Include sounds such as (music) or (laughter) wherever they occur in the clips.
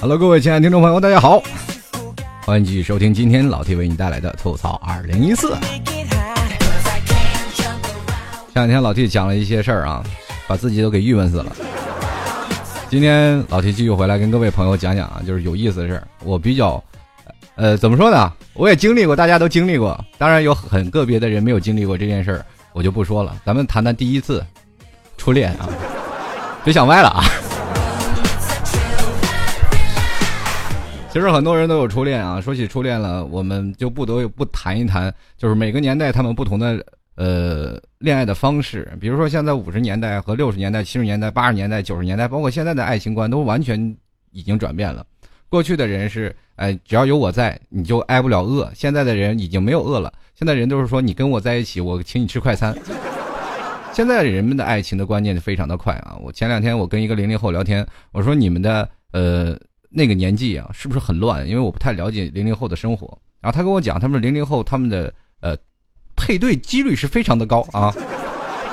Hello，各位亲爱的听众朋友，大家好，欢迎继续收听今天老 T 为你带来的吐槽二零一四。前两天老 T 讲了一些事儿啊，把自己都给郁闷死了。今天老 T 继续回来跟各位朋友讲讲啊，就是有意思的事儿。我比较，呃，怎么说呢？我也经历过，大家都经历过。当然有很个别的人没有经历过这件事儿，我就不说了。咱们谈谈第一次初恋啊，(laughs) 别想歪了啊。其实很多人都有初恋啊。说起初恋了，我们就不得不谈一谈，就是每个年代他们不同的呃恋爱的方式。比如说，现在五十年代和六十年代、七十年代、八十年代、九十年代，包括现在的爱情观都完全已经转变了。过去的人是，哎，只要有我在，你就挨不了饿。现在的人已经没有饿了，现在人都是说，你跟我在一起，我请你吃快餐。(laughs) 现在人们的爱情的观念非常的快啊！我前两天我跟一个零零后聊天，我说你们的呃。那个年纪啊，是不是很乱？因为我不太了解零零后的生活。然后他跟我讲，他们零零后他们的呃配对几率是非常的高啊。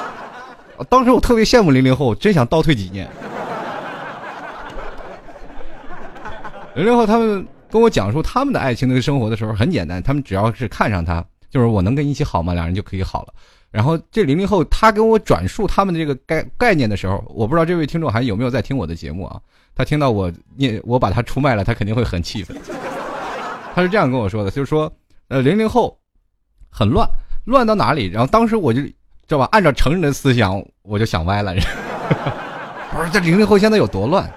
(laughs) 当时我特别羡慕零零后，真想倒退几年。零零后他们跟我讲述他们的爱情那个生活的时候很简单，他们只要是看上他，就是我能跟你一起好吗？两人就可以好了。然后这零零后他跟我转述他们的这个概概念的时候，我不知道这位听众还有没有在听我的节目啊？他听到我念我把他出卖了，他肯定会很气愤。他是这样跟我说的，就是说，呃，零零后很乱，乱到哪里？然后当时我就知道吧，按照成人的思想，我就想歪了。(laughs) 我说这零零后现在有多乱？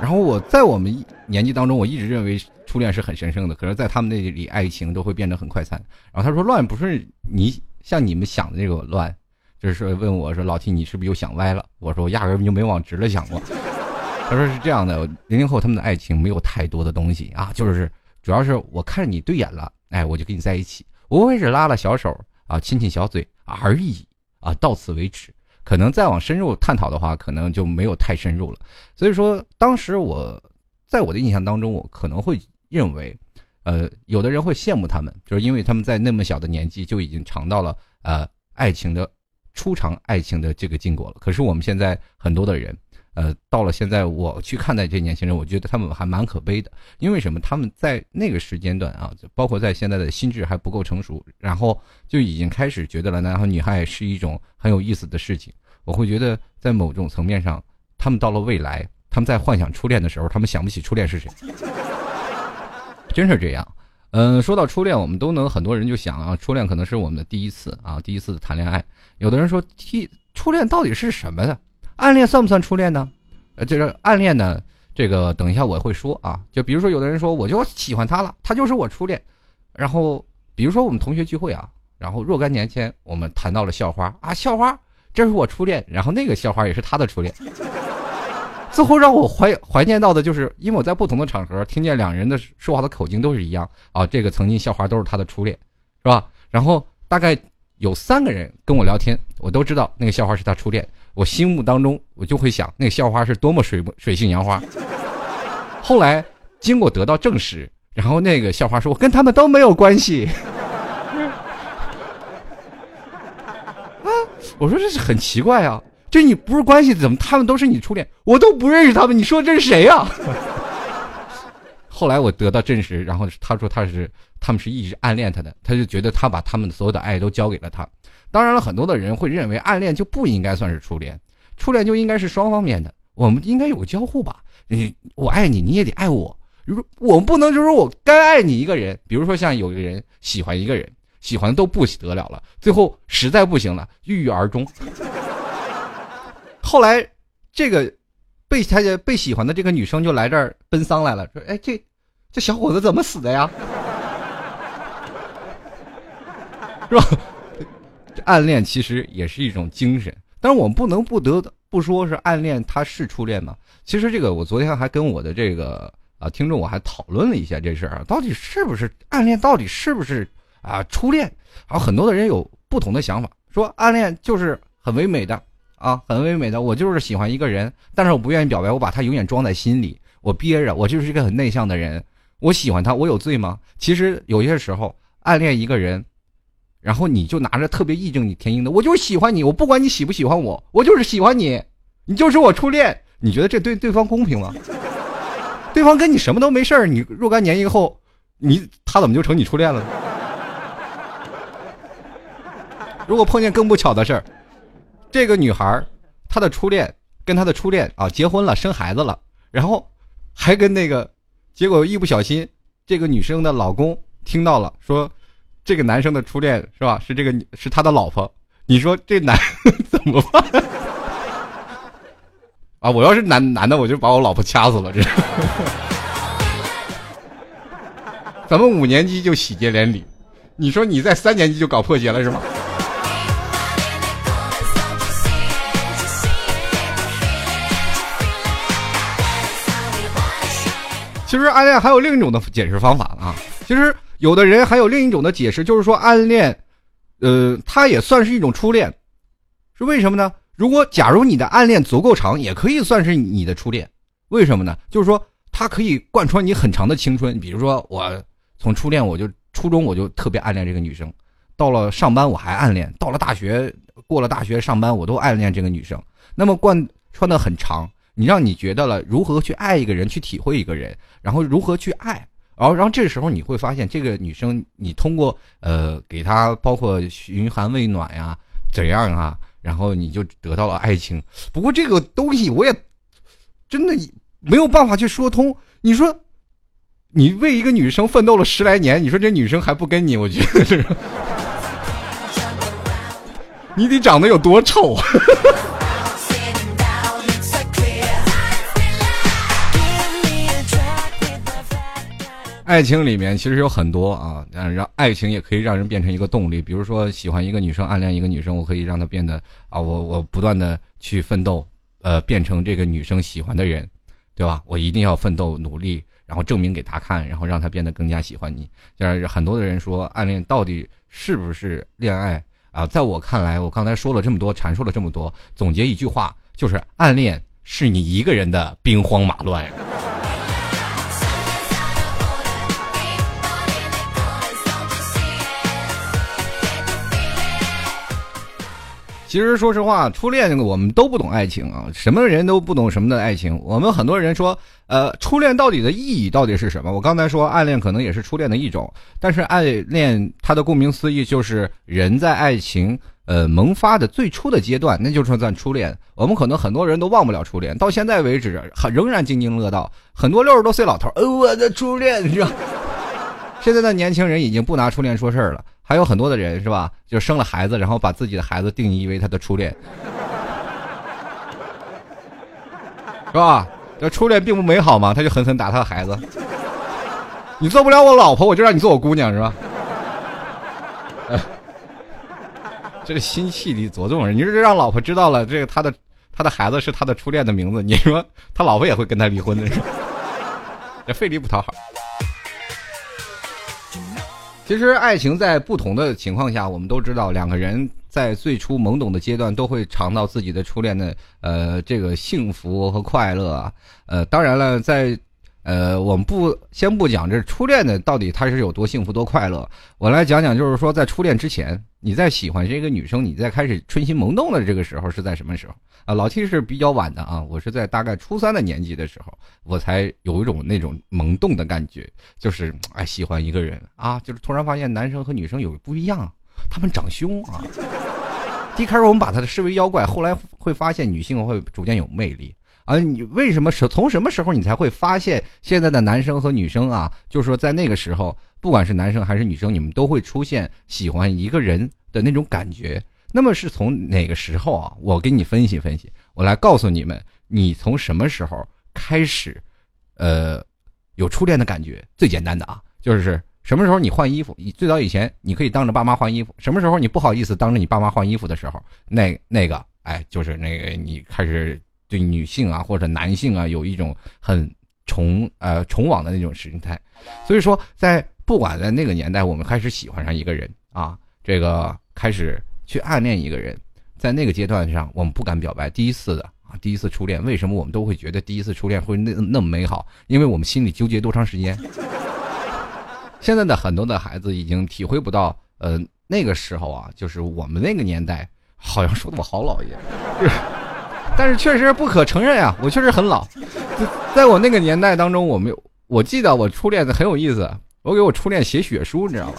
然后我在我们年纪当中，我一直认为初恋是很神圣的，可是，在他们那里，爱情都会变得很快餐。然后他说，乱不是你像你们想的那个乱，就是问我说，老 T 你是不是又想歪了？我说我压根就没往直了想过。他说是这样的，零零后他们的爱情没有太多的东西啊，就是主要是我看你对眼了，哎，我就跟你在一起，无非是拉拉小手啊，亲亲小嘴而已啊，到此为止。可能再往深入探讨的话，可能就没有太深入了。所以说，当时我在我的印象当中，我可能会认为，呃，有的人会羡慕他们，就是因为他们在那么小的年纪就已经尝到了呃爱情的初尝爱情的这个禁果了。可是我们现在很多的人。呃，到了现在，我去看待这些年轻人，我觉得他们还蛮可悲的。因为什么？他们在那个时间段啊，包括在现在的心智还不够成熟，然后就已经开始觉得了男孩女孩是一种很有意思的事情。我会觉得，在某种层面上，他们到了未来，他们在幻想初恋的时候，他们想不起初恋是谁。(laughs) 真是这样。嗯，说到初恋，我们都能很多人就想啊，初恋可能是我们的第一次啊，第一次谈恋爱。有的人说，初初恋到底是什么呢？暗恋算不算初恋呢？呃，这个暗恋呢，这个等一下我会说啊。就比如说，有的人说我就喜欢他了，他就是我初恋。然后，比如说我们同学聚会啊，然后若干年前我们谈到了校花啊，校花，这是我初恋。然后那个校花也是他的初恋。最后让我怀怀念到的就是，因为我在不同的场合听见两人的说话的口径都是一样啊。这个曾经校花都是他的初恋，是吧？然后大概有三个人跟我聊天，我都知道那个校花是他初恋。我心目当中，我就会想那个校花是多么水水性杨花。后来经过得到证实，然后那个校花说：“我跟他们都没有关系。(laughs) ”啊，我说这是很奇怪啊，这你不是关系，怎么他们都是你初恋？我都不认识他们，你说这是谁呀？(laughs) 后来我得到证实，然后他说他是他们是一直暗恋他的，他就觉得他把他们所有的爱都交给了他。当然了，很多的人会认为暗恋就不应该算是初恋，初恋就应该是双方面的，我们应该有个交互吧？你我爱你，你也得爱我。如我们不能就是我该爱你一个人，比如说像有一个人喜欢一个人，喜欢都不得了了，最后实在不行了，郁郁而终。后来这个被他被喜欢的这个女生就来这儿奔丧来了，说：“哎，这这小伙子怎么死的呀？(laughs) 是吧？”暗恋其实也是一种精神，但是我们不能不得不说是暗恋，它是初恋吗？其实这个我昨天还跟我的这个啊听众我还讨论了一下这事儿啊，到底是不是暗恋，到底是不是啊初恋？啊，很多的人有不同的想法，说暗恋就是很唯美的啊，很唯美的，我就是喜欢一个人，但是我不愿意表白，我把他永远装在心里，我憋着，我就是一个很内向的人。我喜欢他，我有罪吗？其实有些时候暗恋一个人，然后你就拿着特别义正言辞的，我就是喜欢你，我不管你喜不喜欢我，我就是喜欢你，你就是我初恋。你觉得这对对方公平吗？对方跟你什么都没事儿，你若干年以后，你他怎么就成你初恋了？(laughs) 如果碰见更不巧的事儿，这个女孩她的初恋跟她的初恋啊结婚了，生孩子了，然后还跟那个。结果一不小心，这个女生的老公听到了，说这个男生的初恋是吧？是这个是他的老婆。你说这男怎么办？啊！我要是男男的，我就把我老婆掐死了。这，(laughs) 咱们五年级就喜结连理，你说你在三年级就搞破鞋了是吗？其实暗恋还有另一种的解释方法啊。其实有的人还有另一种的解释，就是说暗恋，呃，它也算是一种初恋，是为什么呢？如果假如你的暗恋足够长，也可以算是你的初恋。为什么呢？就是说它可以贯穿你很长的青春。比如说我从初恋，我就初中我就特别暗恋这个女生，到了上班我还暗恋，到了大学过了大学上班我都暗恋这个女生。那么贯穿的很长。你让你觉得了如何去爱一个人，去体会一个人，然后如何去爱，然后，然后这时候你会发现，这个女生，你通过呃给她包括嘘寒问暖呀，怎样啊，然后你就得到了爱情。不过这个东西我也真的没有办法去说通。你说，你为一个女生奋斗了十来年，你说这女生还不跟你，我觉得是，(laughs) 你得长得有多丑。爱情里面其实有很多啊，让爱情也可以让人变成一个动力。比如说，喜欢一个女生，暗恋一个女生，我可以让她变得啊，我我不断的去奋斗，呃，变成这个女生喜欢的人，对吧？我一定要奋斗努力，然后证明给她看，然后让她变得更加喜欢你。就是很多的人说，暗恋到底是不是恋爱啊？在我看来，我刚才说了这么多，阐述了这么多，总结一句话，就是暗恋是你一个人的兵荒马乱。其实，说实话，初恋我们都不懂爱情啊，什么人都不懂什么的爱情。我们很多人说，呃，初恋到底的意义到底是什么？我刚才说，暗恋可能也是初恋的一种，但是暗恋它的顾名思义就是人在爱情呃萌发的最初的阶段，那就是算初恋。我们可能很多人都忘不了初恋，到现在为止还仍然津津乐道。很多六十多岁老头，呃，我的初恋，你知道？(laughs) 现在的年轻人已经不拿初恋说事儿了。还有很多的人是吧？就生了孩子，然后把自己的孩子定义为他的初恋，(laughs) 是吧？这初恋并不美好嘛，他就狠狠打他的孩子。你做不了我老婆，我就让你做我姑娘，是吧？(laughs) 这个心气里多重人，你说这让老婆知道了，这个他的他的孩子是他的初恋的名字，你说他老婆也会跟他离婚的？这费力不讨好。其实，爱情在不同的情况下，我们都知道，两个人在最初懵懂的阶段，都会尝到自己的初恋的呃这个幸福和快乐啊。呃，当然了，在呃我们不先不讲这初恋的到底他是有多幸福多快乐，我来讲讲，就是说在初恋之前，你在喜欢这个女生，你在开始春心萌动的这个时候是在什么时候？啊，老 T 是比较晚的啊，我是在大概初三的年纪的时候，我才有一种那种萌动的感觉，就是哎喜欢一个人啊，就是突然发现男生和女生有不一样，他们长胸啊。一开始我们把他的视为妖怪，后来会发现女性会逐渐有魅力啊。你为什么是从什么时候你才会发现现在的男生和女生啊？就是说在那个时候，不管是男生还是女生，你们都会出现喜欢一个人的那种感觉。那么是从哪个时候啊？我给你分析分析，我来告诉你们，你从什么时候开始，呃，有初恋的感觉？最简单的啊，就是什么时候你换衣服？你最早以前你可以当着爸妈换衣服，什么时候你不好意思当着你爸妈换衣服的时候，那那个，哎，就是那个你开始对女性啊或者男性啊有一种很崇呃崇往的那种心态。所以说，在不管在那个年代，我们开始喜欢上一个人啊，这个开始。去暗恋一个人，在那个阶段上，我们不敢表白。第一次的啊，第一次初恋，为什么我们都会觉得第一次初恋会那那么美好？因为我们心里纠结多长时间？(laughs) 现在的很多的孩子已经体会不到，呃，那个时候啊，就是我们那个年代，好像说的我好老爷，(laughs) 但是确实不可承认啊，我确实很老。在我那个年代当中，我没有，我记得我初恋的很有意思，我给我初恋写血书，你知道吗？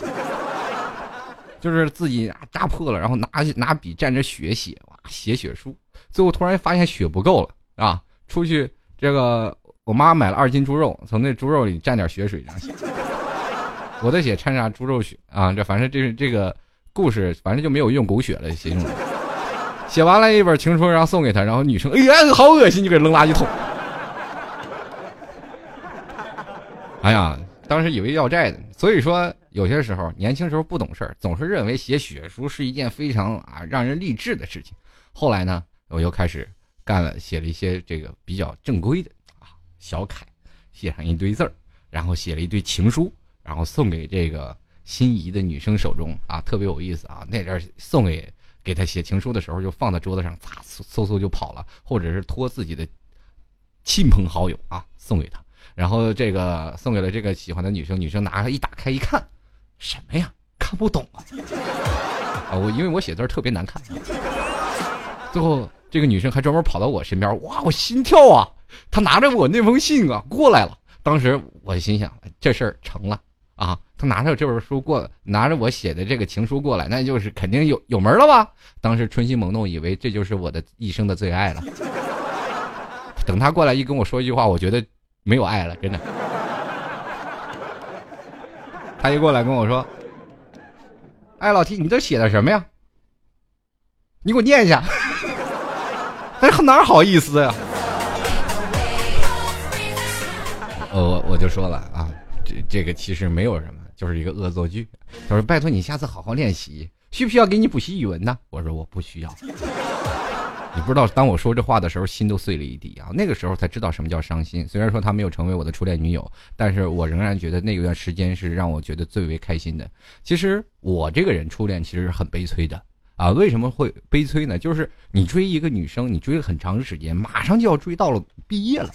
就是自己扎破了，然后拿拿笔蘸着血写，哇，写血书。最后突然发现血不够了啊，出去这个我妈买了二斤猪肉，从那猪肉里蘸点血水这样写。我的血掺上猪肉血啊，这反正这是这个故事，反正就没有用狗血了写成。写完了一本情书，然后送给他，然后女生哎呀好恶心，就给扔垃圾桶。(laughs) 哎呀，当时以为要债的，所以说有些时候年轻时候不懂事儿，总是认为写血书是一件非常啊让人励志的事情。后来呢，我又开始干了，写了一些这个比较正规的啊小楷，写上一堆字儿，然后写了一堆情书，然后送给这个心仪的女生手中啊，特别有意思啊。那阵送给给她写情书的时候，就放在桌子上，咵嗖嗖就跑了，或者是托自己的亲朋好友啊送给她。然后这个送给了这个喜欢的女生，女生拿一打开一看，什么呀？看不懂啊！(laughs) 啊，我因为我写字特别难看。最后这个女生还专门跑到我身边，哇，我心跳啊！她拿着我那封信啊过来了。当时我心想，这事儿成了啊！他拿着这本书过，拿着我写的这个情书过来，那就是肯定有有门了吧？当时春心萌动，以为这就是我的一生的最爱了。等他过来一跟我说一句话，我觉得。没有爱了，真的。他一过来跟我说：“哎，老 T，你这写的什么呀？你给我念一下。”哎，他哪好意思呀？我我就说了啊，这这个其实没有什么，就是一个恶作剧。他说：“拜托你下次好好练习，需不需要给你补习语文呢？”我说：“我不需要。”你不知道，当我说这话的时候，心都碎了一地啊！那个时候才知道什么叫伤心。虽然说她没有成为我的初恋女友，但是我仍然觉得那段时间是让我觉得最为开心的。其实我这个人初恋其实是很悲催的啊！为什么会悲催呢？就是你追一个女生，你追了很长时间，马上就要追到了毕业了，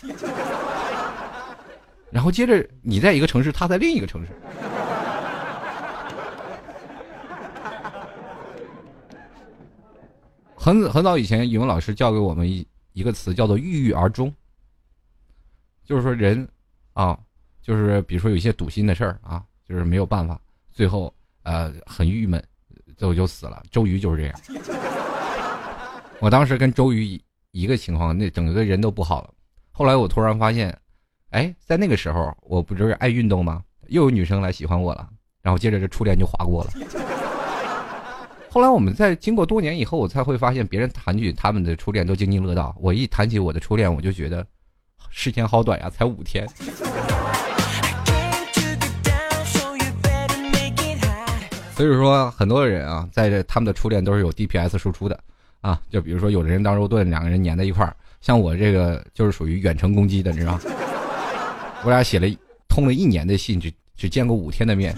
然后接着你在一个城市，她在另一个城市。很很早以前，语文老师教给我们一一个词，叫做郁郁而终。就是说人，啊，就是比如说有一些堵心的事儿啊，就是没有办法，最后呃很郁闷，最后就死了。周瑜就是这样。我当时跟周瑜一个情况，那整个人都不好了。后来我突然发现，哎，在那个时候，我不就是爱运动吗？又有女生来喜欢我了，然后接着这初恋就划过了。后来我们在经过多年以后，我才会发现别人谈起他们的初恋都津津乐道。我一谈起我的初恋，我就觉得时间好短呀，才五天。所以说，很多人啊，在这他们的初恋都是有 DPS 输出的啊。就比如说，有的人当肉盾，两个人粘在一块儿，像我这个就是属于远程攻击的，你知道吗？我俩写了通了一年的信，只只见过五天的面。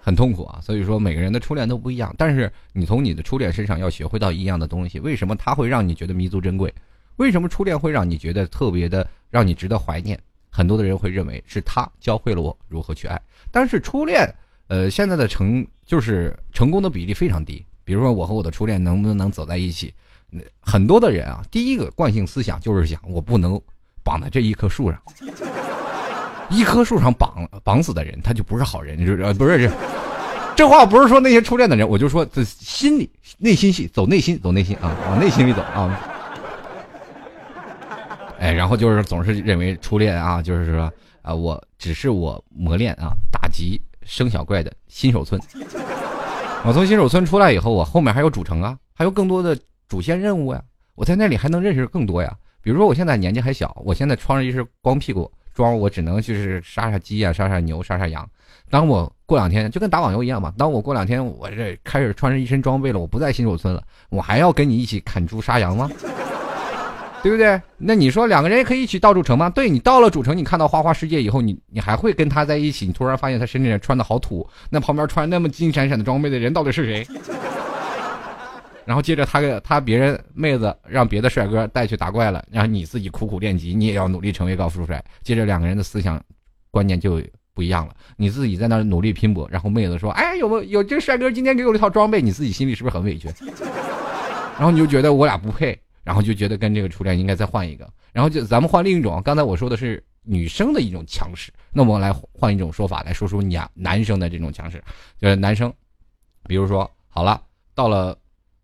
很痛苦啊，所以说每个人的初恋都不一样，但是你从你的初恋身上要学会到一样的东西。为什么他会让你觉得弥足珍贵？为什么初恋会让你觉得特别的让你值得怀念？很多的人会认为是他教会了我如何去爱，但是初恋，呃，现在的成就是成功的比例非常低。比如说我和我的初恋能不能走在一起？很多的人啊，第一个惯性思想就是想我不能绑在这一棵树上，一棵树上绑绑死的人他就不是好人，就是不是这。这话不是说那些初恋的人，我就说这心里内心戏，走内心，走内心啊，往内心里走啊。哎，然后就是总是认为初恋啊，就是说啊，我只是我磨练啊，打击生小怪的新手村。我从新手村出来以后，我后面还有主城啊，还有更多的主线任务呀。我在那里还能认识更多呀。比如说我现在年纪还小，我现在穿着一身光屁股装，我只能就是杀杀鸡啊，杀杀牛，杀杀羊。当我过两天就跟打网游一样嘛，当我过两天我这开始穿着一身装备了，我不在新手村了，我还要跟你一起砍猪杀羊吗？(laughs) 对不对？那你说两个人可以一起到主城吗？对你到了主城，你看到花花世界以后，你你还会跟他在一起？你突然发现他身上穿的好土，那旁边穿那么金闪闪的装备的人到底是谁？然后接着他给他别人妹子让别的帅哥带去打怪了，然后你自己苦苦练级，你也要努力成为高富帅。接着两个人的思想观念就。不一样了。你自己在那努力拼搏，然后妹子说：“哎，有没有有这个帅哥今天给我一套装备？”你自己心里是不是很委屈？(laughs) 然后你就觉得我俩不配，然后就觉得跟这个初恋应该再换一个。然后就咱们换另一种，刚才我说的是女生的一种强势，那我们来换一种说法来说说你啊男生的这种强势，就是男生，比如说好了，到了，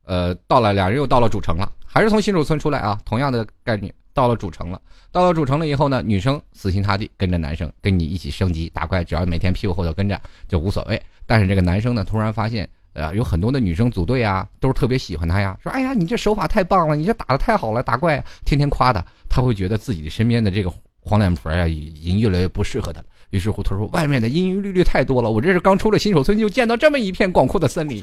呃，到了两人又到了主城了，还是从新手村出来啊，同样的概念，到了主城了，到了主城了以后呢，女生死心塌地跟着男生跟你一起升级打怪，只要每天屁股后头跟着就无所谓。但是这个男生呢，突然发现。呃，有很多的女生组队啊，都是特别喜欢他呀。说，哎呀，你这手法太棒了，你这打的太好了，打怪天天夸他，他会觉得自己的身边的这个黄脸婆呀，已经越来越不适合他了。于是乎，他说，外面的阴阴绿绿太多了，我这是刚出了新手村，就见到这么一片广阔的森林。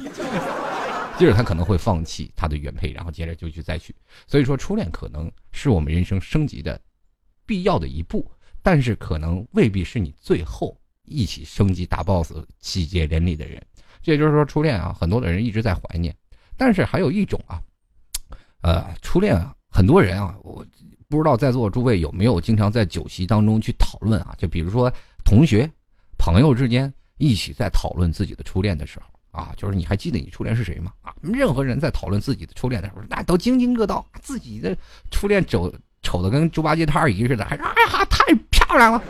接着他可能会放弃他的原配，然后接着就去再去。所以说，初恋可能是我们人生升级的必要的一步，但是可能未必是你最后一起升级打 BOSS、喜结连理的人。这也就是说，初恋啊，很多的人一直在怀念，但是还有一种啊，呃，初恋啊，很多人啊，我不知道在座诸位有没有经常在酒席当中去讨论啊，就比如说同学、朋友之间一起在讨论自己的初恋的时候啊，就是你还记得你初恋是谁吗？啊，任何人在讨论自己的初恋的时候，那都津津乐道，自己的初恋丑丑的跟猪八戒他二姨似的，还说哎呀太漂亮了。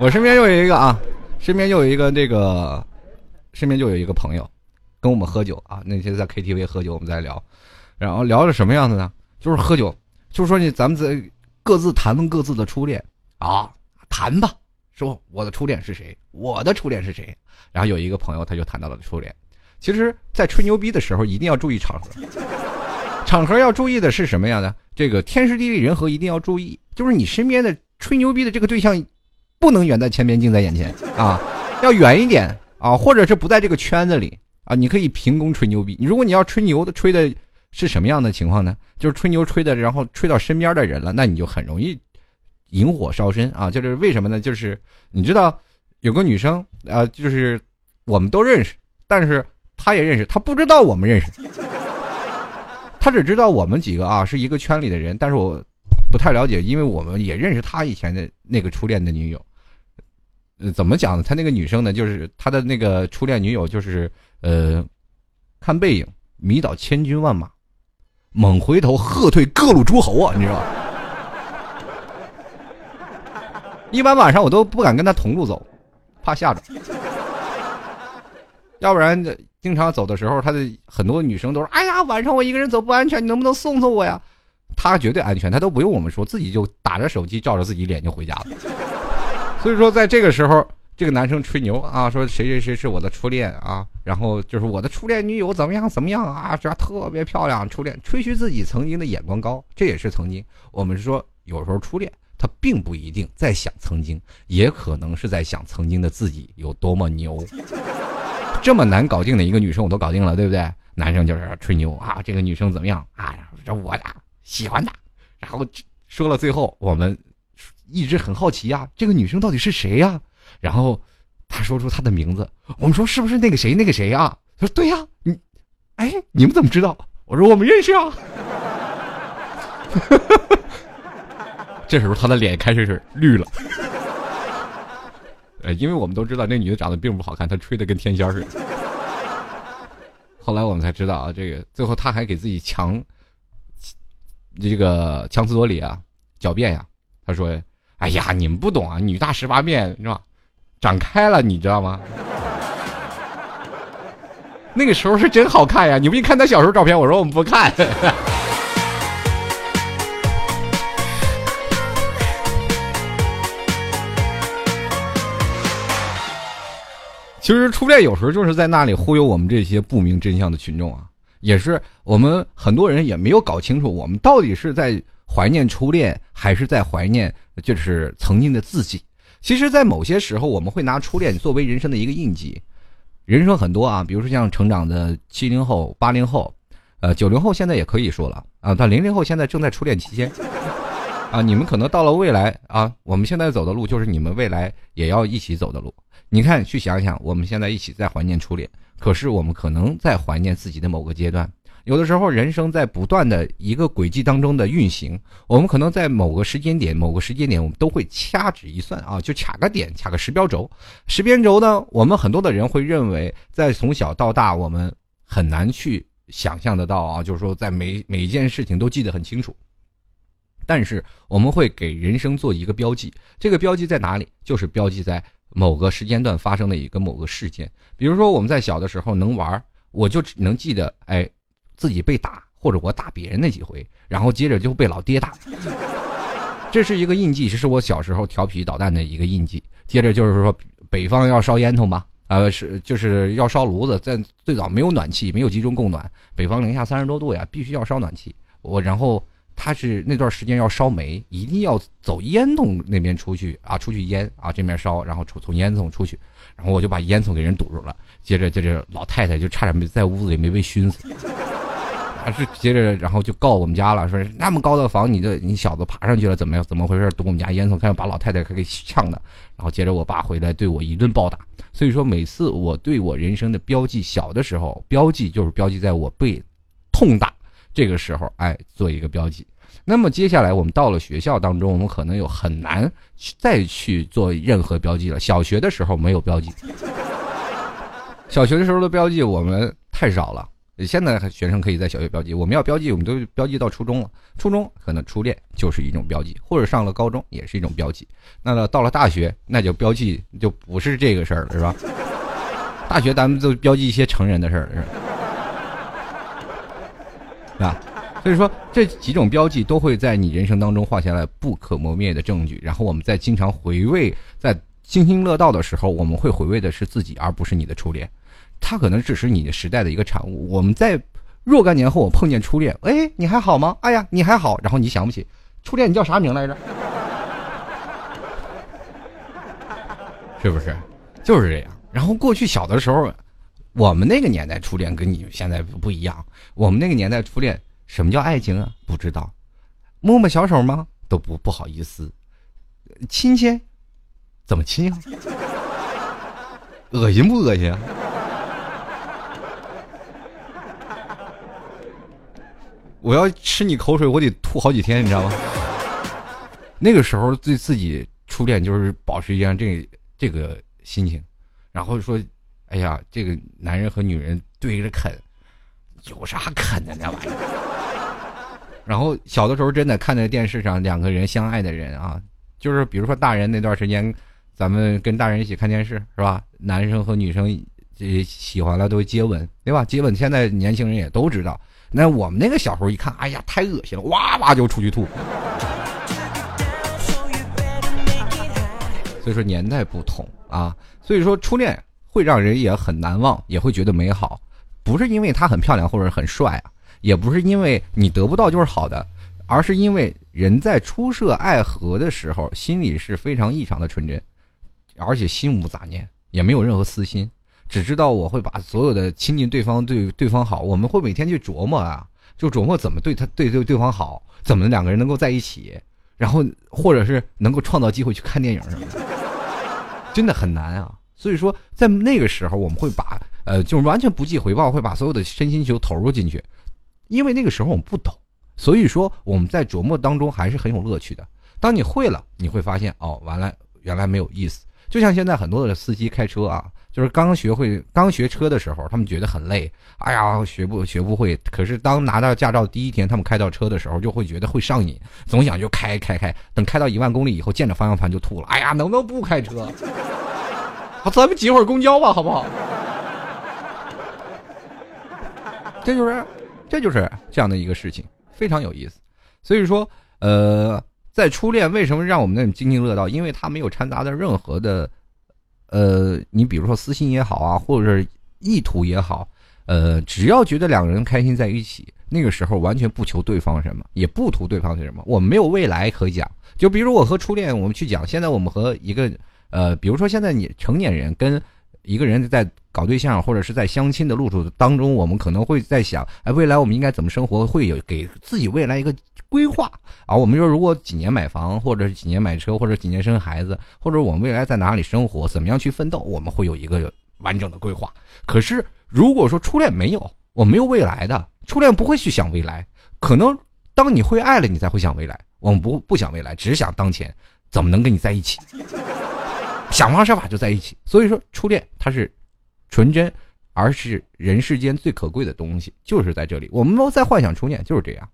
我身边又有一个啊。身边又有一个这个，身边就有一个朋友，跟我们喝酒啊。那天在 KTV 喝酒，我们在聊，然后聊的什么样子呢？就是喝酒，就是说你咱们在各自谈论各自的初恋啊，谈吧，说我的初恋是谁，我的初恋是谁。然后有一个朋友他就谈到了初恋。其实，在吹牛逼的时候一定要注意场合，场合要注意的是什么样的？这个天时地利人和一定要注意，就是你身边的吹牛逼的这个对象。不能远在前边近在眼前啊，要远一点啊，或者是不在这个圈子里啊，你可以凭空吹牛逼。如果你要吹牛的，吹的是什么样的情况呢？就是吹牛吹的，然后吹到身边的人了，那你就很容易引火烧身啊。就是为什么呢？就是你知道有个女生啊，就是我们都认识，但是她也认识，她不知道我们认识，她只知道我们几个啊是一个圈里的人，但是我不太了解，因为我们也认识她以前的那个初恋的女友。怎么讲呢？他那个女生呢，就是他的那个初恋女友，就是呃，看背影迷倒千军万马，猛回头喝退各路诸侯啊！你知道吧？一般晚上我都不敢跟他同路走，怕吓着。要不然经常走的时候，他的很多女生都说：“哎呀，晚上我一个人走不安全，你能不能送送我呀？”他绝对安全，他都不用我们说，自己就打着手机照着自己脸就回家了。所以说，在这个时候，这个男生吹牛啊，说谁谁谁是我的初恋啊，然后就是我的初恋女友怎么样怎么样啊，这特别漂亮，初恋吹嘘自己曾经的眼光高，这也是曾经。我们说，有时候初恋他并不一定在想曾经，也可能是在想曾经的自己有多么牛。这么难搞定的一个女生我都搞定了，对不对？男生就是吹牛啊，这个女生怎么样啊？这我俩喜欢她，然后说了最后我们。一直很好奇呀，这个女生到底是谁呀？然后他说出她的名字，我们说是不是那个谁那个谁啊？他说对呀，你，哎，你们怎么知道？我说我们认识啊。(laughs) 这时候他的脸开始是绿了，呃，(laughs) 因为我们都知道那女的长得并不好看，她吹的跟天仙似的。后来我们才知道啊，这个最后他还给自己强这个强词夺理啊，狡辩呀，他说。哎呀，你们不懂啊！女大十八变是吧？长开了，你知道吗？(laughs) 那个时候是真好看呀！你不一看他小时候照片，我说我们不看。(laughs) 其实初恋有时候就是在那里忽悠我们这些不明真相的群众啊，也是我们很多人也没有搞清楚，我们到底是在。怀念初恋，还是在怀念就是曾经的自己。其实，在某些时候，我们会拿初恋作为人生的一个印记。人生很多啊，比如说像成长的七零后、八零后，呃，九零后现在也可以说了啊。但零零后现在正在初恋期间啊。你们可能到了未来啊，我们现在走的路就是你们未来也要一起走的路。你看，去想想，我们现在一起在怀念初恋，可是我们可能在怀念自己的某个阶段。有的时候人生在不断的一个轨迹当中的运行，我们可能在某个时间点、某个时间点，我们都会掐指一算啊，就卡个点，卡个时标轴。时间轴呢，我们很多的人会认为，在从小到大，我们很难去想象得到啊，就是说在每每一件事情都记得很清楚。但是我们会给人生做一个标记，这个标记在哪里？就是标记在某个时间段发生的一个某个事件。比如说我们在小的时候能玩，我就只能记得，哎，自己被打或者我打别人那几回，然后接着就被老爹打，(laughs) 这是一个印记，这是我小时候调皮捣蛋的一个印记。接着就是说北方要烧烟囱嘛，呃是就是要烧炉子，在最早没有暖气，没有集中供暖，北方零下三十多度呀，必须要烧暖气。我然后。他是那段时间要烧煤，一定要走烟囱那边出去啊，出去烟啊，这边烧，然后从从烟囱出去，然后我就把烟囱给人堵住了。接着，接着老太太就差点没在屋子里没被熏死。还 (laughs) 是接着，然后就告我们家了，说那么高的房，你这你小子爬上去了，怎么样？怎么回事？堵我们家烟囱，看把老太太给呛的。然后接着我爸回来对我一顿暴打。所以说，每次我对我人生的标记，小的时候标记就是标记在我被痛打。这个时候，哎，做一个标记。那么接下来，我们到了学校当中，我们可能有很难再去做任何标记了。小学的时候没有标记，(laughs) 小学的时候的标记我们太少了。现在学生可以在小学标记，我们要标记，我们都标记到初中了。初中可能初恋就是一种标记，或者上了高中也是一种标记。那到了大学，那就标记就不是这个事儿了，是吧？大学咱们都标记一些成人的事儿，是吧？是吧？所以说这几种标记都会在你人生当中画下来不可磨灭的证据。然后我们在经常回味，在津津乐道的时候，我们会回味的是自己，而不是你的初恋。他可能只是你的时代的一个产物。我们在若干年后，我碰见初恋，哎，你还好吗？哎呀，你还好。然后你想不起初恋，你叫啥名来着？(laughs) 是不是？就是这样。然后过去小的时候。我们那个年代初恋跟你现在不一样。我们那个年代初恋，什么叫爱情啊？不知道，摸摸小手吗？都不不好意思。亲亲，怎么亲啊？恶心不恶心啊？我要吃你口水，我得吐好几天，你知道吗？那个时候对自己初恋就是保持一样这这个心情，然后说。哎呀，这个男人和女人对着啃，有啥啃的那玩意儿？然后小的时候真的看在电视上，两个人相爱的人啊，就是比如说大人那段时间，咱们跟大人一起看电视是吧？男生和女生这喜欢了都接吻，对吧？接吻现在年轻人也都知道。那我们那个小时候一看，哎呀，太恶心了，哇哇就出去吐。所以说年代不同啊，所以说初恋。会让人也很难忘，也会觉得美好，不是因为他很漂亮或者很帅啊，也不是因为你得不到就是好的，而是因为人在初涉爱河的时候，心里是非常异常的纯真，而且心无杂念，也没有任何私心，只知道我会把所有的亲近对方，对对方好，我们会每天去琢磨啊，就琢磨怎么对他对对对方好，怎么两个人能够在一起，然后或者是能够创造机会去看电影什么的，真的很难啊。所以说，在那个时候，我们会把呃，就是完全不计回报，会把所有的身心球投入进去，因为那个时候我们不懂，所以说我们在琢磨当中还是很有乐趣的。当你会了，你会发现哦，完了，原来没有意思。就像现在很多的司机开车啊，就是刚学会刚学车的时候，他们觉得很累，哎呀，学不学不会。可是当拿到驾照第一天，他们开到车的时候，就会觉得会上瘾，总想就开开开。等开到一万公里以后，见着方向盘就吐了，哎呀，能不能不开车？好，咱们挤会儿公交吧，好不好？(laughs) 这就是，这就是这样的一个事情，非常有意思。所以说，呃，在初恋为什么让我们那种津津乐道？因为他没有掺杂的任何的，呃，你比如说私心也好啊，或者是意图也好，呃，只要觉得两个人开心在一起，那个时候完全不求对方什么，也不图对方什么，我们没有未来可讲。就比如我和初恋，我们去讲，现在我们和一个。呃，比如说现在你成年人跟一个人在搞对象，或者是在相亲的路途当中，我们可能会在想，哎，未来我们应该怎么生活？会有给自己未来一个规划啊。我们说，如果几年买房，或者是几年买车，或者几年生孩子，或者我们未来在哪里生活，怎么样去奋斗，我们会有一个完整的规划。可是如果说初恋没有，我没有未来的，初恋不会去想未来，可能当你会爱了，你才会想未来。我们不不想未来，只想当前，怎么能跟你在一起？想方设法就在一起。所以说，初恋它是纯真，而是人世间最可贵的东西，就是在这里。我们都在幻想初恋，就是这样。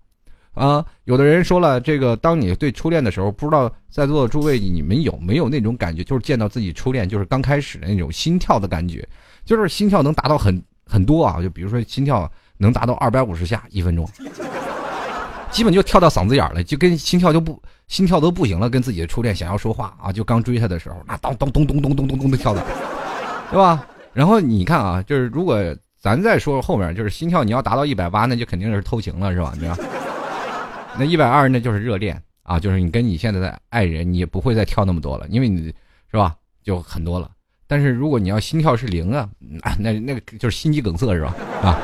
啊，有的人说了，这个当你对初恋的时候，不知道在座的诸位你们有没有那种感觉，就是见到自己初恋，就是刚开始的那种心跳的感觉，就是心跳能达到很很多啊，就比如说心跳能达到二百五十下一分钟，基本就跳到嗓子眼了，就跟心跳就不心跳都不行了，跟自己的初恋想要说话啊，就刚追他的时候，那当当咚咚咚咚咚咚的跳的，对吧？然后你看啊，就是如果咱再说后面，就是心跳你要达到一百八，那就肯定是偷情了，是吧？你知道。那一百二那就是热恋啊，就是你跟你现在的爱人，你也不会再跳那么多了，因为你是吧，就很多了。但是如果你要心跳是零啊，那那个就是心肌梗塞是吧？啊。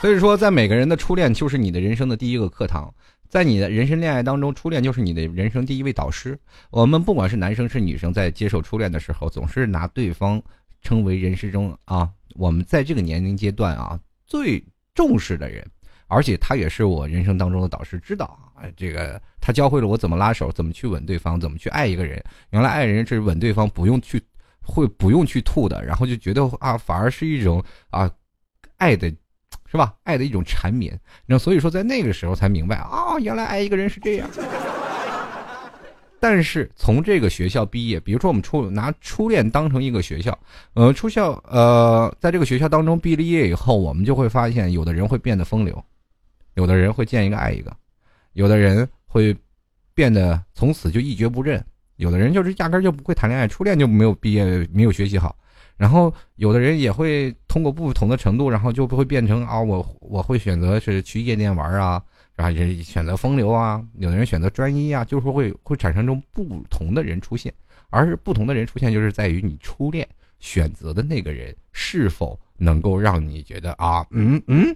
所以说，在每个人的初恋就是你的人生的第一个课堂，在你的人生恋爱当中，初恋就是你的人生第一位导师。我们不管是男生是女生，在接受初恋的时候，总是拿对方称为人生中啊。我们在这个年龄阶段啊，最重视的人，而且他也是我人生当中的导师，知道啊，这个他教会了我怎么拉手，怎么去吻对方，怎么去爱一个人。原来爱人是吻对方不用去，会不用去吐的，然后就觉得啊，反而是一种啊，爱的，是吧？爱的一种缠绵。那所以说，在那个时候才明白啊，原来爱一个人是这样。(laughs) 但是从这个学校毕业，比如说我们初拿初恋当成一个学校，呃，初校呃，在这个学校当中毕了业以后，我们就会发现，有的人会变得风流，有的人会见一个爱一个，有的人会变得从此就一蹶不振，有的人就是压根就不会谈恋爱，初恋就没有毕业，没有学习好，然后有的人也会通过不同的程度，然后就不会变成啊，我我会选择是去夜店玩啊。啊，人选择风流啊，有的人选择专一啊，就是会会产生这种不同的人出现，而是不同的人出现，就是在于你初恋选择的那个人是否能够让你觉得啊，嗯嗯，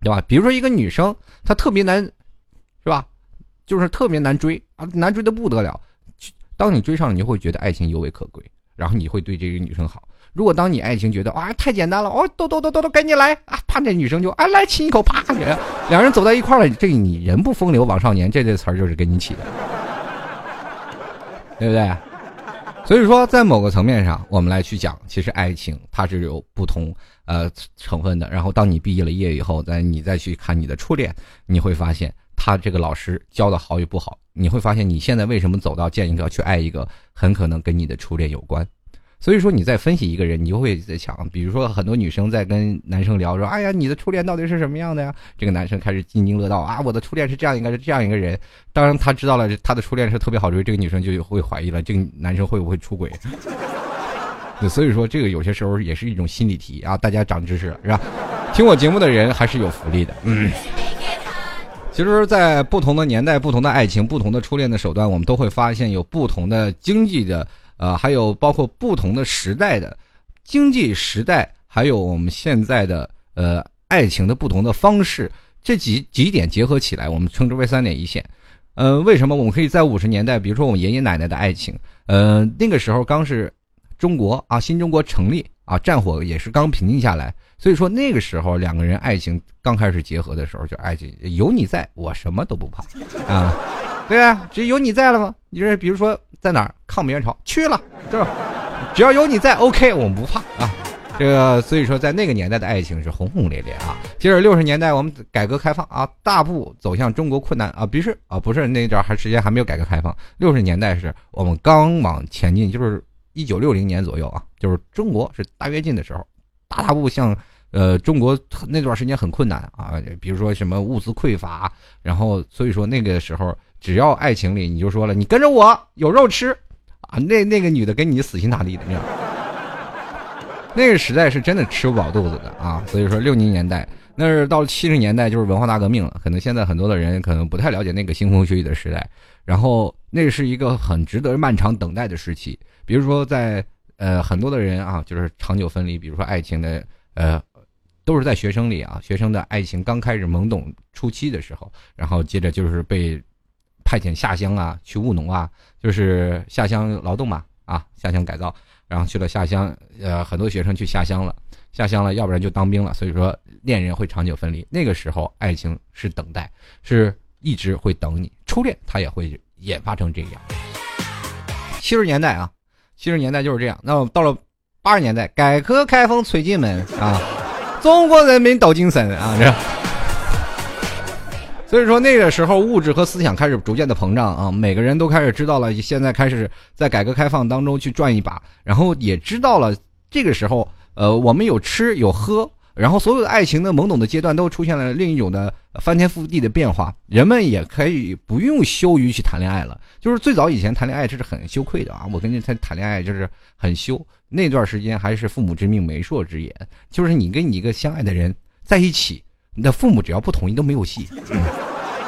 对吧？比如说一个女生，她特别难，是吧？就是特别难追啊，难追的不得了。当你追上了，你就会觉得爱情尤为可贵，然后你会对这个女生好。如果当你爱情觉得啊太简单了哦，都都都都都赶紧来啊，啪，这女生就啊来亲一口，啪，两人走在一块了，这你人不风流枉少年，这这词儿就是给你起的，(laughs) 对不对？所以说，在某个层面上，我们来去讲，其实爱情它是有不同呃成分的。然后，当你毕业了业以后，再你再去看你的初恋，你会发现他这个老师教的好与不好，你会发现你现在为什么走到见一个去爱一个，很可能跟你的初恋有关。所以说，你在分析一个人，你就会在想，比如说很多女生在跟男生聊说：“哎呀，你的初恋到底是什么样的呀？”这个男生开始津津乐道啊，我的初恋是这样一个是这样一个人。当然，他知道了他的初恋是特别好追，这个女生就会怀疑了，这个男生会不会出轨？所以说，这个有些时候也是一种心理题啊，大家长知识了是吧？听我节目的人还是有福利的。嗯，其实，在不同的年代、不同的爱情、不同的初恋的手段，我们都会发现有不同的经济的。呃，还有包括不同的时代的经济时代，还有我们现在的呃爱情的不同的方式，这几几点结合起来，我们称之为三点一线。呃，为什么我们可以在五十年代，比如说我们爷爷奶奶的爱情，呃，那个时候刚是中国啊，新中国成立啊，战火也是刚平静下来，所以说那个时候两个人爱情刚开始结合的时候，就爱情有你在我什么都不怕啊，(laughs) 对啊，只有你在了吗？你说，比如说。在哪儿抗美援朝去了，是吧？只要有你在，OK，我们不怕啊。这个所以说，在那个年代的爱情是轰轰烈烈啊。接着六十年代，我们改革开放啊，大步走向中国困难啊，不是啊，不是那阵还时间还没有改革开放。六十年代是我们刚往前进，就是一九六零年左右啊，就是中国是大跃进的时候，大踏步向呃中国那段时间很困难啊，比如说什么物资匮乏，然后所以说那个时候。只要爱情里，你就说了，你跟着我有肉吃，啊，那那个女的跟你死心塌地的，那样。那个时代是真的吃不饱肚子的啊。所以说六零年代，那是到了七十年代就是文化大革命了。可能现在很多的人可能不太了解那个腥风血雨的时代。然后那是一个很值得漫长等待的时期。比如说在呃很多的人啊，就是长久分离。比如说爱情的呃，都是在学生里啊，学生的爱情刚开始懵懂初期的时候，然后接着就是被。派遣下乡啊，去务农啊，就是下乡劳动嘛，啊，下乡改造。然后去了下乡，呃，很多学生去下乡了，下乡了，要不然就当兵了。所以说，恋人会长久分离。那个时候，爱情是等待，是一直会等你。初恋他也会演发成这样。七十年代啊，七十年代就是这样。那么到了八十年代，改革开放吹进门啊，中国人民抖精神啊，这。所以说那个时候物质和思想开始逐渐的膨胀啊，每个人都开始知道了，现在开始在改革开放当中去赚一把，然后也知道了这个时候，呃，我们有吃有喝，然后所有的爱情的懵懂的阶段都出现了另一种的翻天覆地的变化，人们也可以不用羞于去谈恋爱了。就是最早以前谈恋爱这是很羞愧的啊，我跟你谈谈恋爱就是很羞，那段时间还是父母之命媒妁之言，就是你跟你一个相爱的人在一起。你的父母只要不同意都没有戏，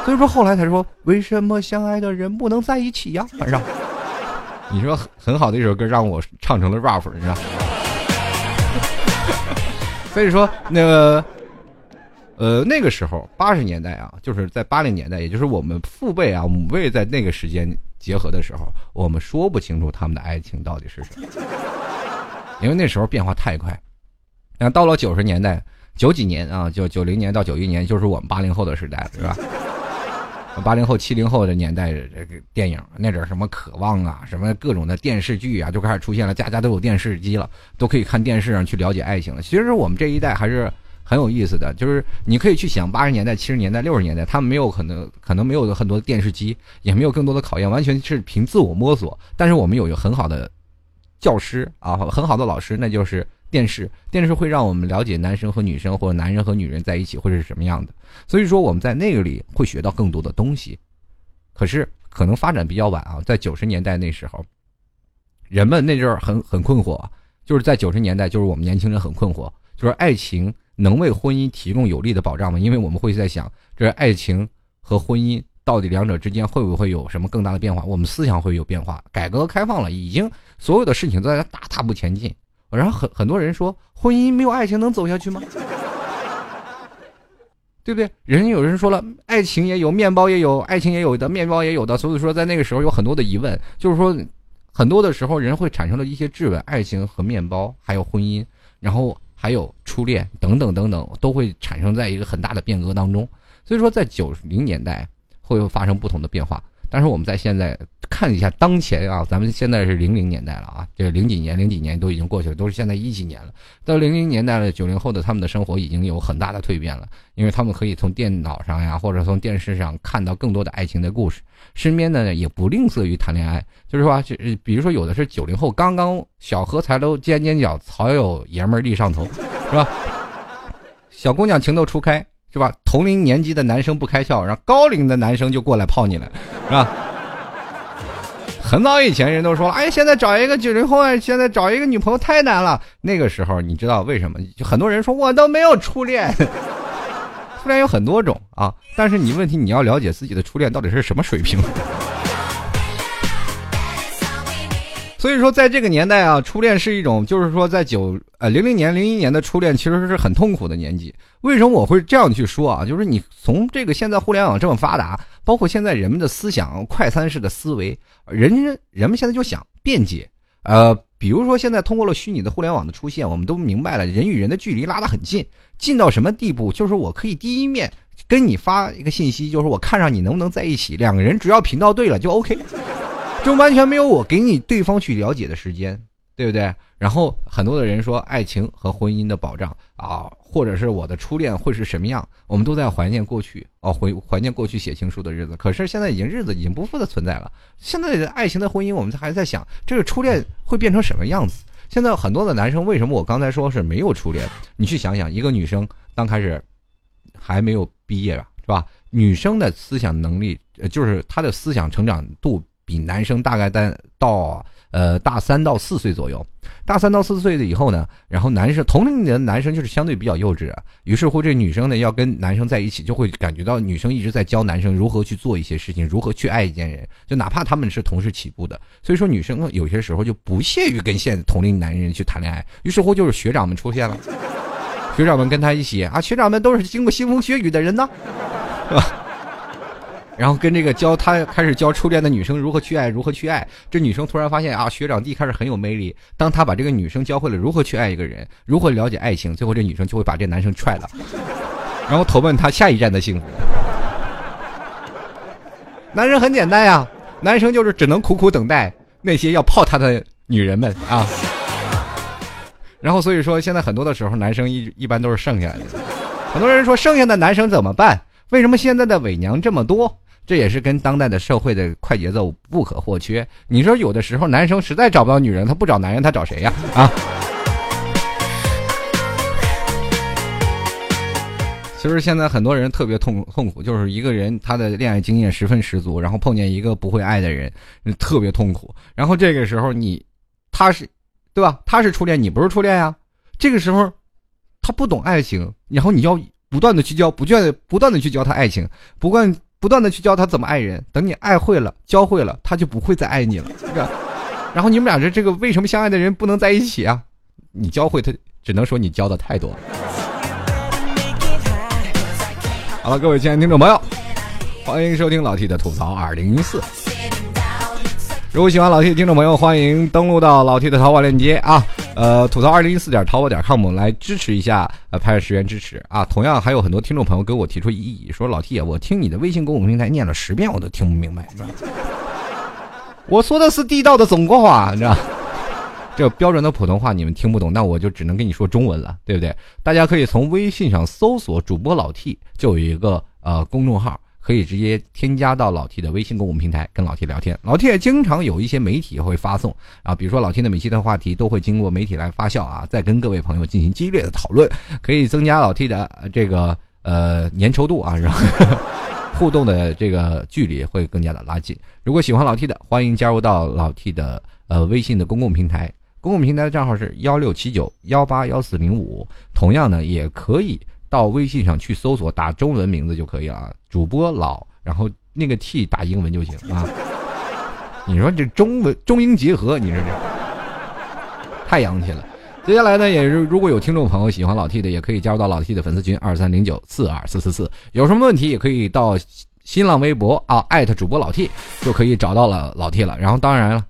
所以说后来才说为什么相爱的人不能在一起呀？晚上，你说很好的一首歌让我唱成了 rap，你知道？所以说那个，呃，那个时候八十年代啊，就是在八零年代，也就是我们父辈啊母辈在那个时间结合的时候，我们说不清楚他们的爱情到底是什么，因为那时候变化太快。那到了九十年代。九几年啊，就九零年到九一年，就是我们八零后的时代了，是吧？八零后、七零后的年代，这个电影那阵什么渴望啊，什么各种的电视剧啊，就开始出现了，家家都有电视机了，都可以看电视上去了解爱情了。其实我们这一代还是很有意思的，就是你可以去想八十年代、七十年代、六十年代，他们没有可能，可能没有很多电视机，也没有更多的考验，完全是凭自我摸索。但是我们有一个很好的教师啊，很好的老师，那就是。电视，电视会让我们了解男生和女生，或者男人和女人在一起会是什么样的。所以说，我们在那个里会学到更多的东西。可是，可能发展比较晚啊，在九十年代那时候，人们那阵儿很很困惑，就是在九十年代，就是我们年轻人很困惑，就是爱情能为婚姻提供有力的保障吗？因为我们会在想，这爱情和婚姻到底两者之间会不会有什么更大的变化？我们思想会有变化，改革开放了，已经所有的事情都在大踏步前进。然后很很多人说，婚姻没有爱情能走下去吗？(laughs) 对不对？人有人说了，爱情也有，面包也有，爱情也有的，面包也有的。所以说，在那个时候有很多的疑问，就是说，很多的时候人会产生了一些质问：爱情和面包，还有婚姻，然后还有初恋等等等等，都会产生在一个很大的变革当中。所以说，在九零年代会发生不同的变化。但是我们在现在看一下当前啊，咱们现在是零零年代了啊，这零几年、零几年都已经过去了，都是现在一几年了。到零零年代了，九零后的他们的生活已经有很大的蜕变了，因为他们可以从电脑上呀，或者从电视上看到更多的爱情的故事，身边的也不吝啬于谈恋爱。就是说，就比如说有的是九零后，刚刚小荷才露尖尖角，早有爷们儿立上头，是吧？小姑娘情窦初开。是吧？同龄年纪的男生不开窍，然后高龄的男生就过来泡你了，是吧？很早以前人都说了，哎，现在找一个九零后，现在找一个女朋友太难了。那个时候你知道为什么？就很多人说我都没有初恋，(laughs) 初恋有很多种啊。但是你问题你要了解自己的初恋到底是什么水平。所以说，在这个年代啊，初恋是一种，就是说，在九呃零零年、零一年的初恋，其实是很痛苦的年纪。为什么我会这样去说啊？就是你从这个现在互联网这么发达，包括现在人们的思想快餐式的思维，人人们现在就想便捷。呃，比如说现在通过了虚拟的互联网的出现，我们都明白了，人与人的距离拉得很近，近到什么地步？就是我可以第一面跟你发一个信息，就是我看上你能不能在一起，两个人只要频道对了就 OK。就完全没有我给你对方去了解的时间，对不对？然后很多的人说爱情和婚姻的保障啊，或者是我的初恋会是什么样？我们都在怀念过去哦，怀怀念过去写情书的日子。可是现在已经日子已经不复的存在了。现在的爱情的婚姻，我们还在想这个初恋会变成什么样子？现在很多的男生为什么我刚才说是没有初恋？你去想想，一个女生刚开始还没有毕业吧，是吧？女生的思想能力，呃，就是她的思想成长度。比男生大概在到呃大三到四岁左右，大三到四岁的以后呢，然后男生同龄的男生就是相对比较幼稚，于是乎这女生呢要跟男生在一起，就会感觉到女生一直在教男生如何去做一些事情，如何去爱一件人，就哪怕他们是同时起步的，所以说女生有些时候就不屑于跟现同龄男人去谈恋爱，于是乎就是学长们出现了，学长们跟他一起啊，学长们都是经过腥风血雨的人呢，是吧？然后跟这个教他开始教初恋的女生如何去爱，如何去爱。这女生突然发现啊，学长弟开始很有魅力。当他把这个女生教会了如何去爱一个人，如何了解爱情，最后这女生就会把这男生踹了，然后投奔他下一站的幸福。(laughs) 男人很简单呀，男生就是只能苦苦等待那些要泡他的女人们啊。然后所以说，现在很多的时候，男生一一般都是剩下的。很多人说剩下的男生怎么办？为什么现在的伪娘这么多？这也是跟当代的社会的快节奏不可或缺。你说有的时候男生实在找不到女人，他不找男人，他找谁呀？啊！其实现在很多人特别痛痛苦，就是一个人他的恋爱经验十分十足，然后碰见一个不会爱的人，特别痛苦。然后这个时候你，他是，对吧？他是初恋，你不是初恋呀。这个时候，他不懂爱情，然后你要。不断的去教，不断的不断的去教他爱情，不断不断的去教他怎么爱人。等你爱会了，教会了，他就不会再爱你了。是吧？(laughs) 然后你们俩这这个为什么相爱的人不能在一起啊？你教会他，只能说你教的太多。好了，各位亲爱的听众朋友，欢迎收听老 T 的吐槽二零一四。如果喜欢老 T 的听众朋友，欢迎登录到老 T 的淘宝链接啊，呃，吐槽二零一四点淘宝点 com 来支持一下，呃，拍十元支持啊。同样还有很多听众朋友给我提出异议，说老 T 啊，我听你的微信公众平台念了十遍，我都听不明白，我说的是地道的中国话，你知道？这标准的普通话你们听不懂，那我就只能跟你说中文了，对不对？大家可以从微信上搜索主播老 T，就有一个呃公众号。可以直接添加到老 T 的微信公共平台，跟老 T 聊天。老 T 也经常有一些媒体会发送啊，比如说老 T 的每期的话题都会经过媒体来发酵啊，再跟各位朋友进行激烈的讨论，可以增加老 T 的这个呃粘稠度啊，然后 (laughs) 互动的这个距离会更加的拉近。如果喜欢老 T 的，欢迎加入到老 T 的呃微信的公共平台，公共平台的账号是幺六七九幺八幺四零五，同样呢也可以。到微信上去搜索，打中文名字就可以了。主播老，然后那个 T 打英文就行啊。你说这中文中英结合，你说这太洋气了。接下来呢，也是如果有听众朋友喜欢老 T 的，也可以加入到老 T 的粉丝群二三零九四二四四四。有什么问题也可以到新浪微博啊艾特主播老 T 就可以找到了老 T 了。然后当然了，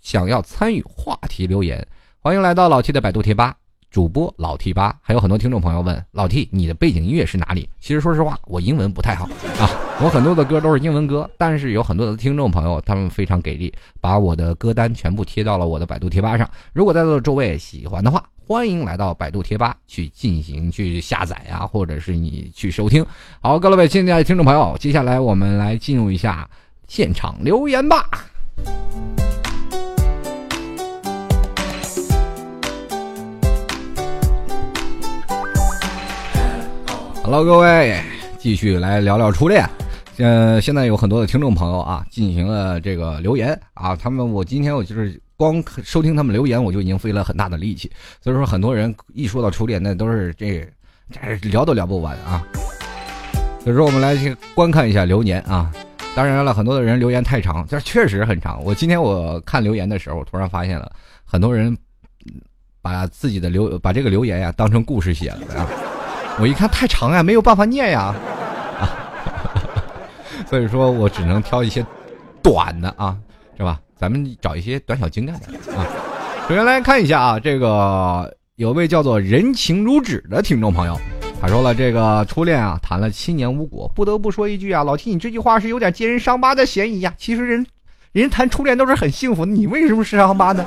想要参与话题留言，欢迎来到老 T 的百度贴吧。主播老 T 八，还有很多听众朋友问老 T，你的背景音乐是哪里？其实说实话，我英文不太好啊，我很多的歌都是英文歌，但是有很多的听众朋友，他们非常给力，把我的歌单全部贴到了我的百度贴吧上。如果在座的诸位喜欢的话，欢迎来到百度贴吧去进行去下载啊，或者是你去收听。好，各位亲爱的听众朋友，接下来我们来进入一下现场留言吧。Hello，各位，继续来聊聊初恋。呃，现在有很多的听众朋友啊，进行了这个留言啊。他们，我今天我就是光收听他们留言，我就已经费了很大的力气。所以说，很多人一说到初恋，那都是这这聊都聊不完啊。所以说，我们来去观看一下留言啊。当然了，很多的人留言太长，这确实很长。我今天我看留言的时候，我突然发现了很多人把自己的留把这个留言呀当成故事写了啊。我一看太长呀，没有办法念呀，啊，(laughs) 所以说我只能挑一些短的啊，是吧？咱们找一些短小精干的啊。首先来看一下啊，这个有位叫做人情如纸的听众朋友，他说了这个初恋啊，谈了七年无果，不得不说一句啊，老提你这句话是有点揭人伤疤的嫌疑呀。其实人，人谈初恋都是很幸福，你为什么是伤疤呢？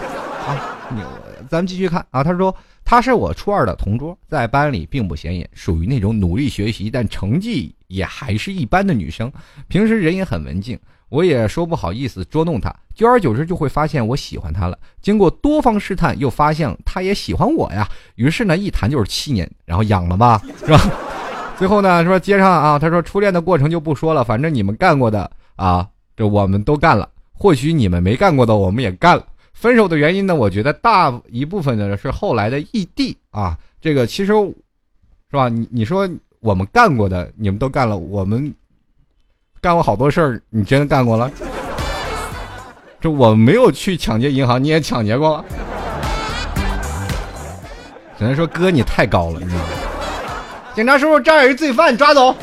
啊，你 (laughs) 咱们继续看啊，他说。她是我初二的同桌，在班里并不显眼，属于那种努力学习但成绩也还是一般的女生。平时人也很文静，我也说不好意思捉弄她。久而久之，就会发现我喜欢她了。经过多方试探，又发现她也喜欢我呀。于是呢，一谈就是七年，然后养了吧，(laughs) 是吧？最后呢，说接上啊，他说初恋的过程就不说了，反正你们干过的啊，这我们都干了。或许你们没干过的，我们也干了。分手的原因呢？我觉得大一部分呢是后来的异地啊。这个其实，是吧？你你说我们干过的，你们都干了，我们干过好多事儿，你真的干过了？这我没有去抢劫银行，你也抢劫过了？只能说哥你太高了，你知道吗？警察叔叔，这儿有一罪犯，抓走。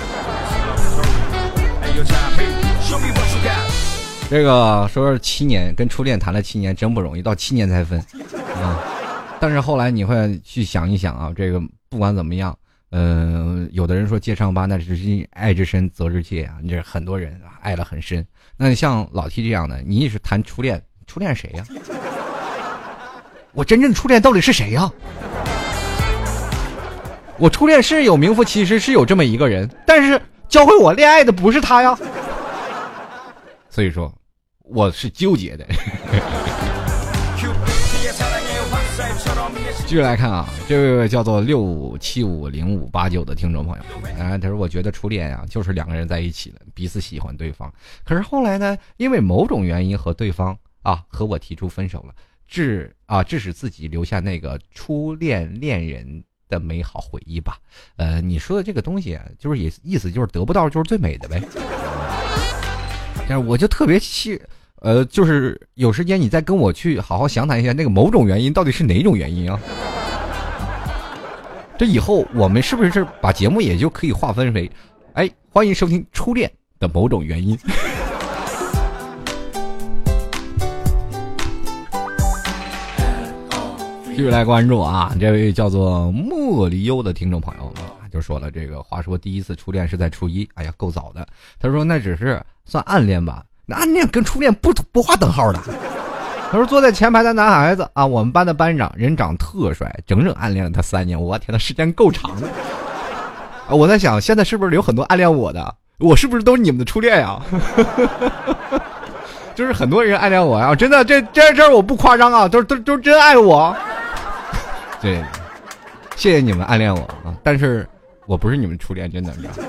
这个说是七年跟初恋谈了七年真不容易，到七年才分 (laughs) 啊。但是后来你会去想一想啊，这个不管怎么样，嗯，有的人说戒伤疤，那是因爱之深责之切啊。你这很多人爱的很深。那像老 T 这样的，你也是谈初恋，初恋谁呀？我真正初恋到底是谁呀？我初恋是有名副其实是有这么一个人，但是教会我恋爱的不是他呀。所以说，我是纠结的。(laughs) 继续来看啊，这位叫做六五七五零五八九的听众朋友，啊，他说：“我觉得初恋啊，就是两个人在一起了，彼此喜欢对方。可是后来呢，因为某种原因和对方啊和我提出分手了，致啊致使自己留下那个初恋恋人的美好回忆吧。呃，你说的这个东西，就是也意思就是得不到就是最美的呗。但是我就特别气。”呃，就是有时间你再跟我去好好详谈一下那个某种原因到底是哪种原因啊？这以后我们是不是把节目也就可以划分为，哎，欢迎收听初恋的某种原因。(laughs) 继续来关注啊，这位叫做莫离忧的听众朋友就说了，这个话说第一次初恋是在初一，哎呀，够早的。他说那只是算暗恋吧。暗恋跟初恋不不划等号的。他说坐在前排的男孩子啊，我们班的班长人长特帅，整整暗恋了他三年。我天呐，时间够长的。啊，我在想，现在是不是有很多暗恋我的？我是不是都是你们的初恋呀？(laughs) 就是很多人暗恋我呀，真的，这这这我不夸张啊，都都都真爱我。对，谢谢你们暗恋我啊，但是我不是你们初恋，真的，你知道。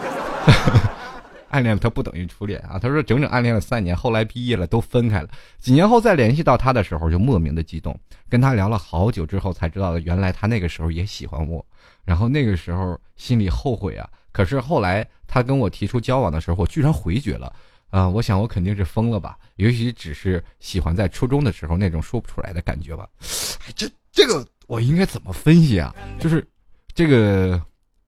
暗恋他不等于初恋啊！他说整整暗恋了三年，后来毕业了都分开了。几年后再联系到他的时候，就莫名的激动，跟他聊了好久之后才知道，原来他那个时候也喜欢我。然后那个时候心里后悔啊！可是后来他跟我提出交往的时候，我居然回绝了。啊，我想我肯定是疯了吧？也许只是喜欢在初中的时候那种说不出来的感觉吧。这这个我应该怎么分析啊？就是这个。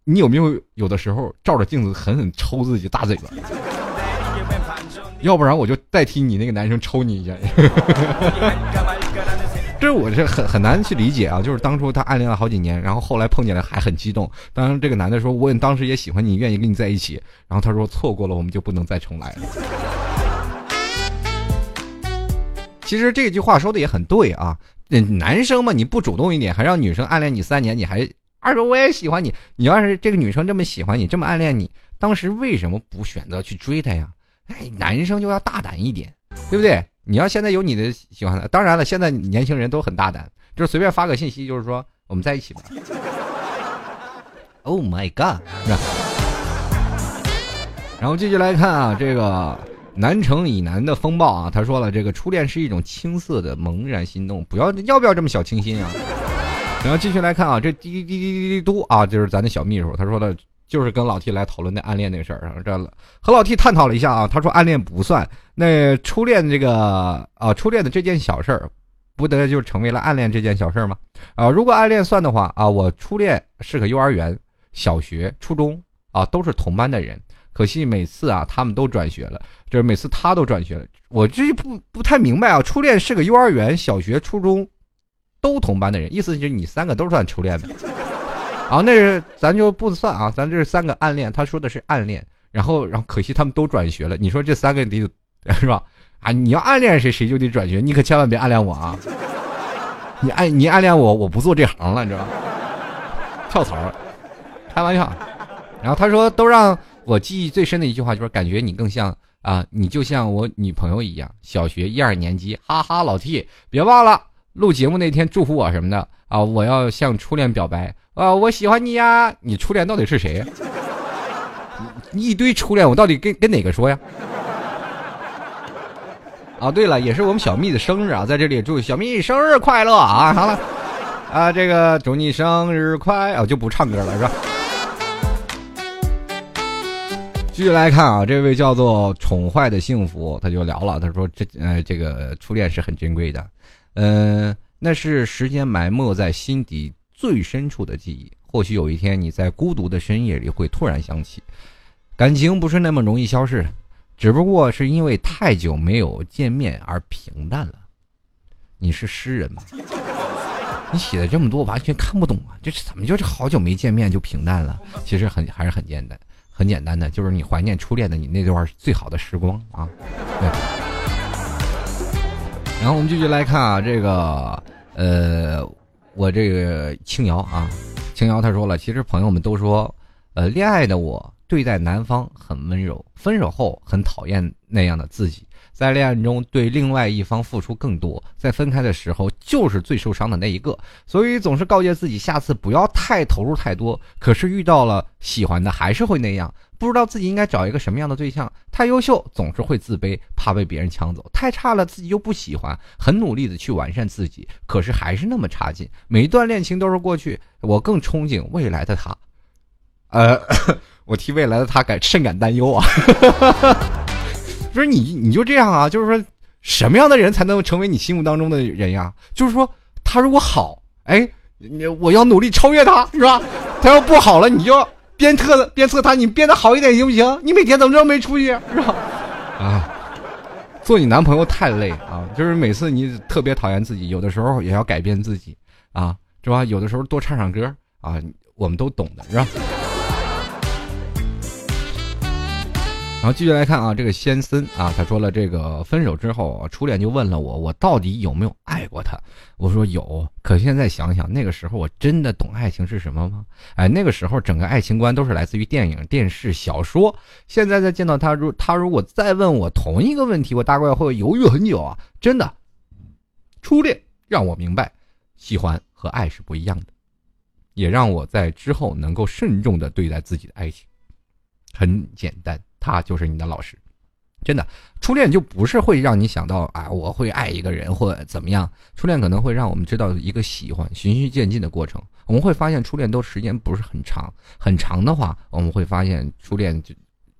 你有没有有的时候照着镜子狠狠抽自己大嘴巴？要不然我就代替你那个男生抽你一下。(laughs) 这我是很很难去理解啊！就是当初他暗恋了好几年，然后后来碰见了还很激动。当然，这个男的说我当时也喜欢你，愿意跟你在一起。然后他说错过了我们就不能再重来了。其实这句话说的也很对啊！男生嘛，你不主动一点，还让女生暗恋你三年，你还。二哥，我也喜欢你。你要是这个女生这么喜欢你，这么暗恋你，当时为什么不选择去追她呀？哎，男生就要大胆一点，对不对？你要现在有你的喜欢的，当然了，现在年轻人都很大胆，就是随便发个信息，就是说我们在一起吧。Oh my god！然后继续来看啊，这个南城以南的风暴啊，他说了，这个初恋是一种青涩的萌然心动，不要要不要这么小清新啊？然后继续来看啊，这滴滴滴滴滴嘟啊，就是咱的小秘书，他说的，就是跟老 T 来讨论那暗恋那个事儿。这和老 T 探讨了一下啊，他说暗恋不算，那初恋这个啊，初恋的这件小事儿，不得就成为了暗恋这件小事儿吗？啊，如果暗恋算的话啊，我初恋是个幼儿园、小学、初中啊，都是同班的人，可惜每次啊，他们都转学了，就是每次他都转学了，我这不不太明白啊，初恋是个幼儿园、小学、初中。都同班的人，意思就是你三个都算初恋的，(laughs) 啊，那是咱就不算啊，咱这是三个暗恋，他说的是暗恋，然后然后可惜他们都转学了，你说这三个得是吧？啊，你要暗恋谁，谁就得转学，你可千万别暗恋我啊！(laughs) 你暗你暗恋我，我不做这行了，你知道吗？跳槽，开玩笑。然后他说，都让我记忆最深的一句话就是，感觉你更像啊，你就像我女朋友一样，小学一二年级，哈哈，老 T，别忘了。录节目那天祝福我什么的啊！我要向初恋表白啊！我喜欢你呀！你初恋到底是谁？一堆初恋，我到底跟跟哪个说呀？啊，对了，也是我们小蜜的生日啊，在这里祝小蜜生日快乐啊！好了，啊，这个祝你生日快啊，就不唱歌了是吧？继续来看啊，这位叫做宠坏的幸福，他就聊了，他说这呃，这个初恋是很珍贵的。嗯，那是时间埋没在心底最深处的记忆。或许有一天，你在孤独的深夜里会突然想起，感情不是那么容易消逝。只不过是因为太久没有见面而平淡了。你是诗人吗？你写的这么多，完全看不懂啊！这是怎么就是好久没见面就平淡了？其实很还是很简单，很简单的，就是你怀念初恋的你那段最好的时光啊。对。然后我们继续来看啊，这个呃，我这个青瑶啊，青瑶他说了，其实朋友们都说，呃，恋爱的我对待男方很温柔，分手后很讨厌那样的自己。在恋爱中对另外一方付出更多，在分开的时候就是最受伤的那一个，所以总是告诫自己下次不要太投入太多。可是遇到了喜欢的还是会那样，不知道自己应该找一个什么样的对象。太优秀总是会自卑，怕被别人抢走；太差了自己又不喜欢，很努力的去完善自己，可是还是那么差劲。每一段恋情都是过去，我更憧憬未来的他。呃，(coughs) 我替未来的他感甚感担忧啊。(laughs) 不是你，你就这样啊？就是说，什么样的人才能成为你心目当中的人呀？就是说，他如果好，哎，你我要努力超越他，是吧？他要不好了，你就鞭策鞭策他，你变得好一点行不行？你每天怎么着没出息，是吧？啊，做你男朋友太累啊！就是每次你特别讨厌自己，有的时候也要改变自己啊，是吧？有的时候多唱唱歌啊，我们都懂的，是吧？然后继续来看啊，这个先森啊，他说了，这个分手之后，初恋就问了我，我到底有没有爱过他？我说有，可现在想想，那个时候我真的懂爱情是什么吗？哎，那个时候整个爱情观都是来自于电影、电视、小说。现在再见到他，如他如果再问我同一个问题，我大概会犹豫很久啊！真的，初恋让我明白，喜欢和爱是不一样的，也让我在之后能够慎重的对待自己的爱情。很简单。他就是你的老师，真的，初恋就不是会让你想到啊，我会爱一个人或怎么样。初恋可能会让我们知道一个喜欢循序渐进的过程。我们会发现初恋都时间不是很长，很长的话，我们会发现初恋就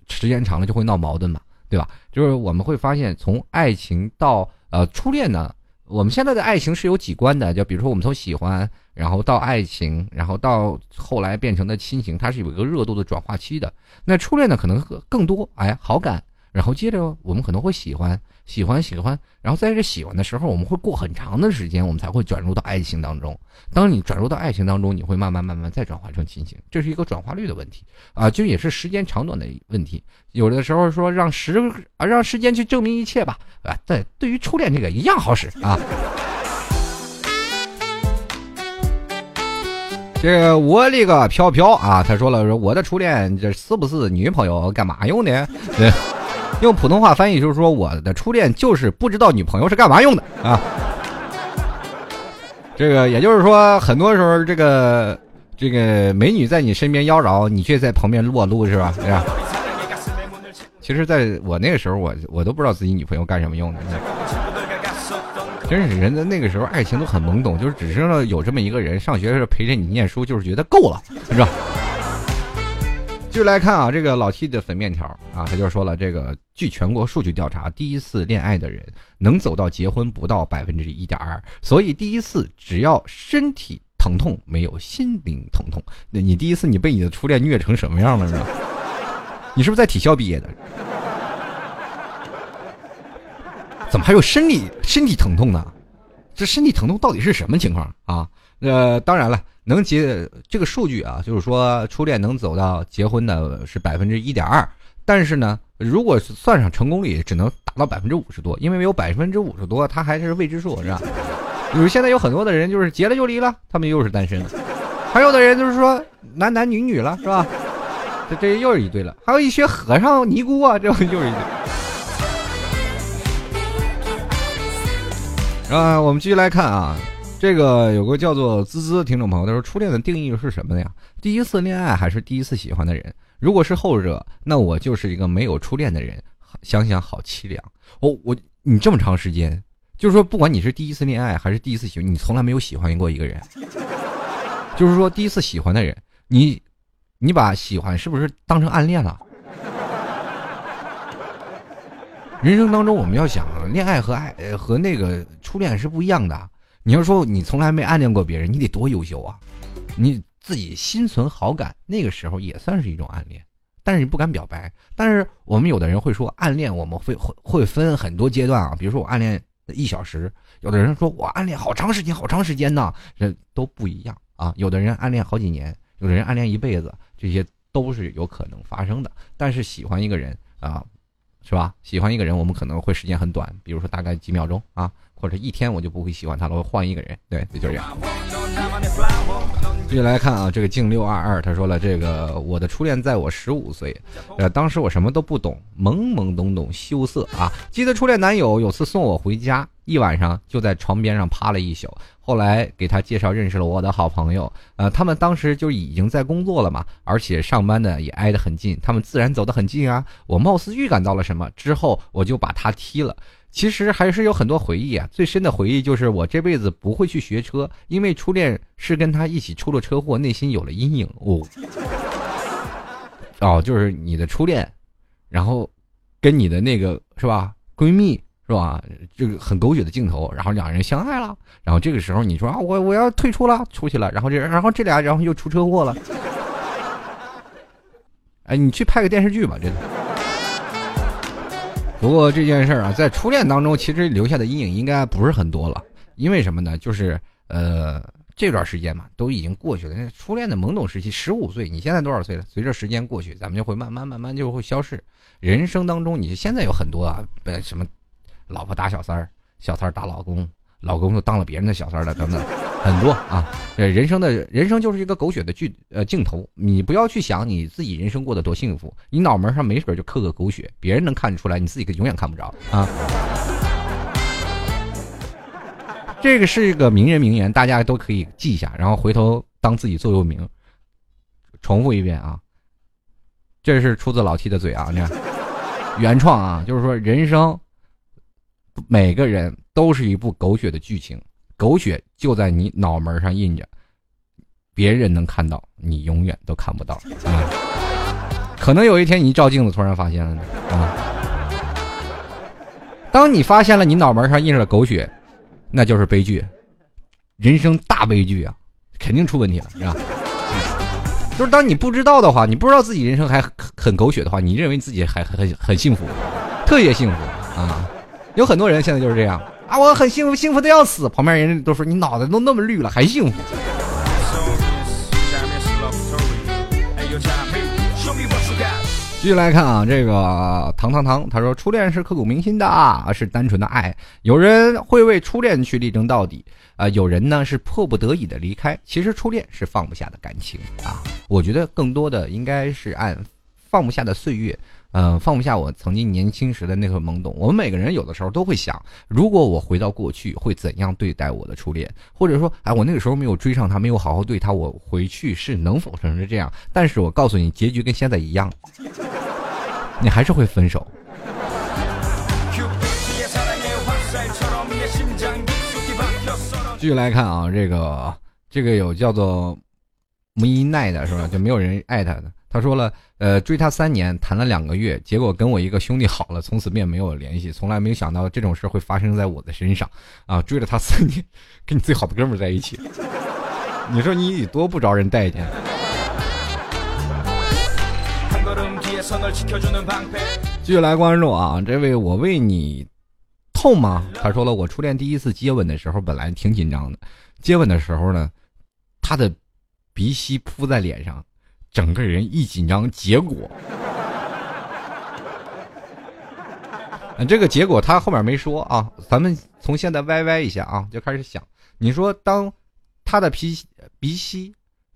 时间长了就会闹矛盾嘛，对吧？就是我们会发现从爱情到呃初恋呢，我们现在的爱情是有几关的，就比如说我们从喜欢，然后到爱情，然后到后来变成的亲情，它是有一个热度的转化期的。那初恋呢，可能更多哎好感，然后接着我们可能会喜欢，喜欢喜欢，然后在这喜欢的时候，我们会过很长的时间，我们才会转入到爱情当中。当你转入到爱情当中，你会慢慢慢慢再转化成亲情，这是一个转化率的问题啊，就也是时间长短的问题。有的时候说让时啊让时间去证明一切吧，啊，对，对于初恋这个一样好使啊。这个我这个飘飘啊，他说了说我的初恋这是不是女朋友干嘛用的？(laughs) 用普通话翻译就是说我的初恋就是不知道女朋友是干嘛用的啊。这个也就是说，很多时候这个这个美女在你身边妖娆，你却在旁边裸露是吧？对吧？其实，在我那个时候，我我都不知道自己女朋友干什么用的。真是人在那个时候，爱情都很懵懂，就是只知道有这么一个人，上学的时候陪着你念书，就是觉得够了，是吧？继续来看啊，这个老 T 的粉面条啊，他就说了，这个据全国数据调查，第一次恋爱的人能走到结婚不到百分之一点二，所以第一次只要身体疼痛，没有心灵疼痛。那你第一次你被你的初恋虐成什么样了呢？你是不是在体校毕业的？怎么还有生理身体疼痛呢？这身体疼痛到底是什么情况啊？呃，当然了，能结这个数据啊，就是说初恋能走到结婚的是百分之一点二，但是呢，如果算上成功率，只能达到百分之五十多，因为有百分之五十多，它还是未知数，是吧？比 (laughs) 如现在有很多的人就是结了就离了，他们又是单身；还有的人就是说男男女女了，是吧？这这又是一对了，还有一些和尚尼姑啊，这又是一对。啊，我们继续来看啊，这个有个叫做滋滋的听众朋友，他说初恋的定义是什么呀？第一次恋爱还是第一次喜欢的人？如果是后者，那我就是一个没有初恋的人，想想好凄凉。哦，我你这么长时间，就是说不管你是第一次恋爱还是第一次喜欢，你从来没有喜欢过一个人，就是说第一次喜欢的人，你你把喜欢是不是当成暗恋了？人生当中，我们要想恋爱和爱和那个初恋是不一样的。你要说你从来没暗恋过别人，你得多优秀啊！你自己心存好感，那个时候也算是一种暗恋。但是你不敢表白。但是我们有的人会说，暗恋我们会会会分很多阶段啊，比如说我暗恋一小时，有的人说我暗恋好长时间，好长时间呢，这都不一样啊。有的人暗恋好几年，有的人暗恋一辈子，这些都是有可能发生的。但是喜欢一个人啊，是吧？喜欢一个人，我们可能会时间很短，比如说大概几秒钟啊。或者一天我就不会喜欢他了，我换一个人，对，就这样。继续来看啊，这个静六二二他说了，这个我的初恋在我十五岁，呃，当时我什么都不懂，懵懵懂懂，羞涩啊。记得初恋男友有次送我回家，一晚上就在床边上趴了一宿。后来给他介绍认识了我的好朋友，呃，他们当时就已经在工作了嘛，而且上班的也挨得很近，他们自然走得很近啊。我貌似预感到了什么，之后我就把他踢了。其实还是有很多回忆啊，最深的回忆就是我这辈子不会去学车，因为初恋是跟他一起出了车祸，内心有了阴影。哦，(laughs) 哦，就是你的初恋，然后跟你的那个是吧，闺蜜是吧，这个很狗血的镜头，然后两人相爱了，然后这个时候你说啊，我我要退出了，出去了，然后这然后这俩然后又出车祸了，哎，你去拍个电视剧吧，真的。不过这件事儿啊，在初恋当中，其实留下的阴影应该不是很多了。因为什么呢？就是呃，这段时间嘛，都已经过去了。那初恋的懵懂时期，十五岁，你现在多少岁了？随着时间过去，咱们就会慢慢慢慢就会消逝。人生当中，你现在有很多啊，什么，老婆打小三儿，小三儿打老公。老公都当了别人的小三儿了，等等，很多啊。呃，人生的人生就是一个狗血的剧呃镜头，你不要去想你自己人生过得多幸福，你脑门上没准就刻个狗血，别人能看得出来，你自己永远看不着啊。这个是一个名人名言，大家都可以记一下，然后回头当自己座右铭。重复一遍啊，这是出自老 T 的嘴啊，你看，原创啊，就是说人生。每个人都是一部狗血的剧情，狗血就在你脑门上印着，别人能看到，你永远都看不到啊！可能有一天你照镜子，突然发现了啊！当你发现了你脑门上印着狗血，那就是悲剧，人生大悲剧啊，肯定出问题了，是吧？就是当你不知道的话，你不知道自己人生还很狗血的话，你认为自己还很很幸福，特别幸福啊！有很多人现在就是这样啊，我很幸福，幸福的要死。旁边人都说你脑袋都那么绿了，还幸福。继续来看啊，这个糖糖糖，他说初恋是刻骨铭心的啊，是单纯的爱。有人会为初恋去力争到底啊，有人呢是迫不得已的离开。其实初恋是放不下的感情啊，我觉得更多的应该是按放不下的岁月。嗯，放不下我曾经年轻时的那份懵懂。我们每个人有的时候都会想，如果我回到过去，会怎样对待我的初恋？或者说，哎，我那个时候没有追上他，没有好好对他，我回去是能否成是这样？但是我告诉你，结局跟现在一样，(laughs) 你还是会分手。继续来看啊，这个这个有叫做木一奈的是吧？就没有人爱他的。他说了，呃，追她三年，谈了两个月，结果跟我一个兄弟好了，从此便没有联系。从来没有想到这种事会发生在我的身上，啊，追了她三年，跟你最好的哥们在一起，你说你得多不招人待见。继续来关注啊，这位我为你痛吗？他说了，我初恋第一次接吻的时候，本来挺紧张的，接吻的时候呢，他的鼻息扑在脸上。整个人一紧张，结果，(laughs) 这个结果他后面没说啊。咱们从现在歪歪一下啊，就开始想，你说当他的鼻鼻息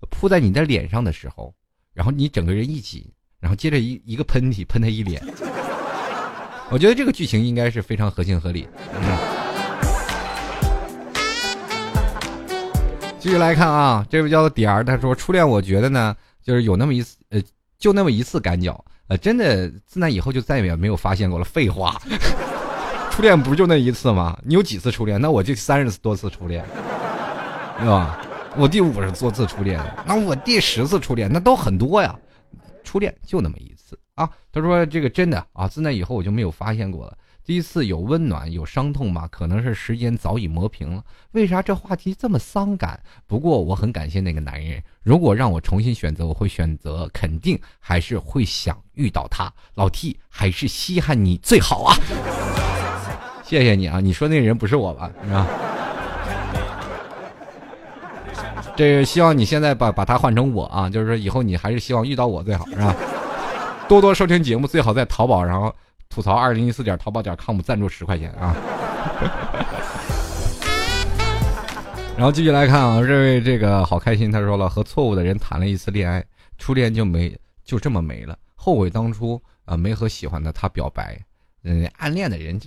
扑在你的脸上的时候，然后你整个人一紧，然后接着一一个喷嚏喷他一脸，(laughs) 我觉得这个剧情应该是非常合情合理。继续来看啊，这位叫做点儿，他说初恋，我觉得呢。就是有那么一次，呃，就那么一次赶脚，呃，真的自那以后就再也没有发现过了。废话，(laughs) 初恋不就那一次吗？你有几次初恋？那我就三十多次初恋，对吧？我第五十多次初恋，那我第十次初恋，那都很多呀。初恋就那么一次啊。他说这个真的啊，自那以后我就没有发现过了。第一次有温暖有伤痛吗？可能是时间早已磨平了。为啥这话题这么伤感？不过我很感谢那个男人。如果让我重新选择，我会选择肯定还是会想遇到他。老 T 还是稀罕你最好啊！谢谢你啊！你说那人不是我吧？是吧？这个希望你现在把把他换成我啊，就是说以后你还是希望遇到我最好是吧？多多收听节目，最好在淘宝然后吐槽二零一四点淘宝点 com 赞助十块钱啊。(laughs) 然后继续来看啊，这位这个好开心，他说了和错误的人谈了一次恋爱，初恋就没就这么没了，后悔当初啊没和喜欢的他表白，嗯，暗恋的人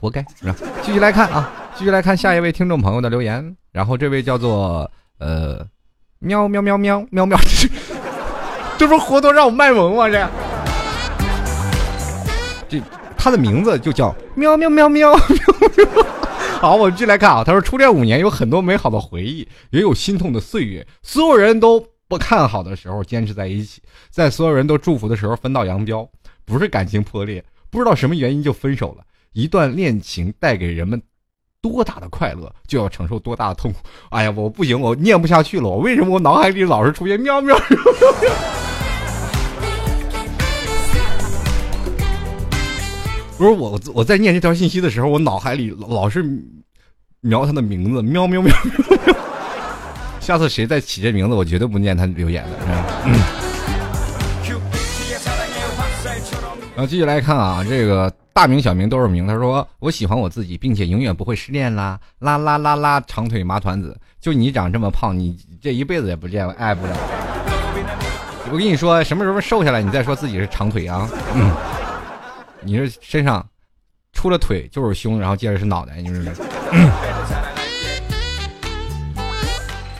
活该是吧？继续来看啊，继续来看下一位听众朋友的留言，然后这位叫做。呃，喵喵喵喵喵喵，(laughs) 这不是活脱让我卖萌吗？这，这他的名字就叫喵喵喵喵喵喵。(laughs) (laughs) 好，我们继续来看啊。他说，初恋五年有很多美好的回忆，也有心痛的岁月。所有人都不看好的时候，坚持在一起；在所有人都祝福的时候，分道扬镳。不是感情破裂，不知道什么原因就分手了。一段恋情带给人们。多大的快乐就要承受多大的痛苦。哎呀，我不行，我念不下去了。我为什么我脑海里老是出现喵喵喵喵？不是我，我在念这条信息的时候，我脑海里老是瞄他的名字，喵喵喵喵。(laughs) 下次谁再起这名字，我绝对不念他留言的。然后继续来看啊，这个。大名小名都是名。他说：“我喜欢我自己，并且永远不会失恋啦！”啦啦啦啦，长腿麻团子，就你长这么胖，你这一辈子也不见爱不了。我跟你说，什么时候瘦下来，你再说自己是长腿啊？嗯，你这身上除了腿就是胸，然后接着是脑袋，你说。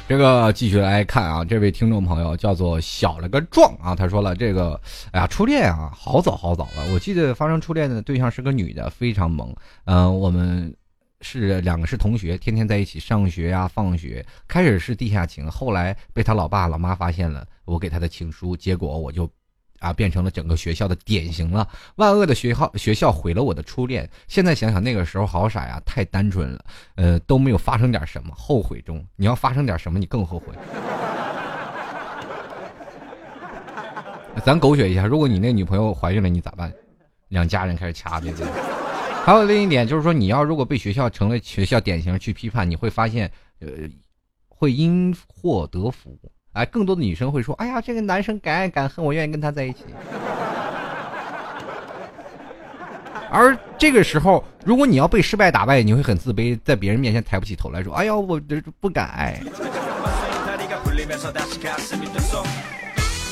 这个继续来看啊，这位听众朋友叫做小了个壮啊，他说了这个，哎呀，初恋啊，好早好早了。我记得发生初恋的对象是个女的，非常萌。嗯，我们是两个是同学，天天在一起上学呀、放学。开始是地下情，后来被他老爸老妈发现了我给他的情书，结果我就。啊，变成了整个学校的典型了。万恶的学校，学校毁了我的初恋。现在想想，那个时候好傻呀，太单纯了。呃，都没有发生点什么，后悔中。你要发生点什么，你更后悔。咱狗血一下，如果你那女朋友怀孕了，你咋办？两家人开始掐对对。还有另一点就是说，你要如果被学校成了学校典型去批判，你会发现，呃，会因祸得福。哎，更多的女生会说：“哎呀，这个男生敢爱敢恨，我愿意跟他在一起。(laughs) ”而这个时候，如果你要被失败打败，你会很自卑，在别人面前抬不起头来说：“哎呀，我这不敢爱。(laughs) ”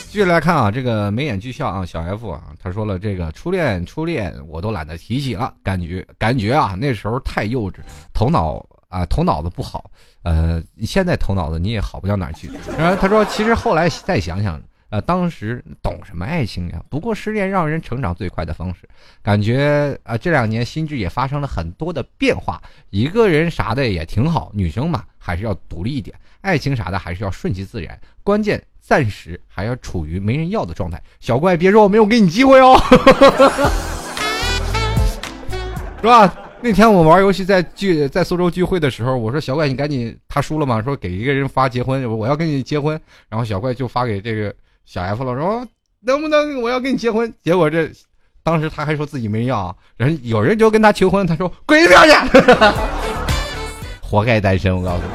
继续来看啊，这个眉眼俱笑啊，小 F 啊，他说了：“这个初恋，初恋我都懒得提起了，感觉感觉啊，那时候太幼稚，头脑。”啊，头脑子不好，呃，现在头脑子你也好不到哪去。然后他说，其实后来再想想，呃，当时懂什么爱情呀？不过失恋让人成长最快的方式。感觉啊，这两年心智也发生了很多的变化。一个人啥的也挺好，女生嘛还是要独立一点，爱情啥的还是要顺其自然。关键暂时还要处于没人要的状态。小怪，别说我没有给你机会哦，(laughs) 是吧？那天我玩游戏在聚在苏州聚会的时候，我说小怪你赶紧，他输了嘛，说给一个人发结婚，我要跟你结婚，然后小怪就发给这个小 F 了，说能不能我要跟你结婚？结果这当时他还说自己没人要，人有人就跟他求婚，他说滚一边去，(laughs) 活该单身，我告诉你。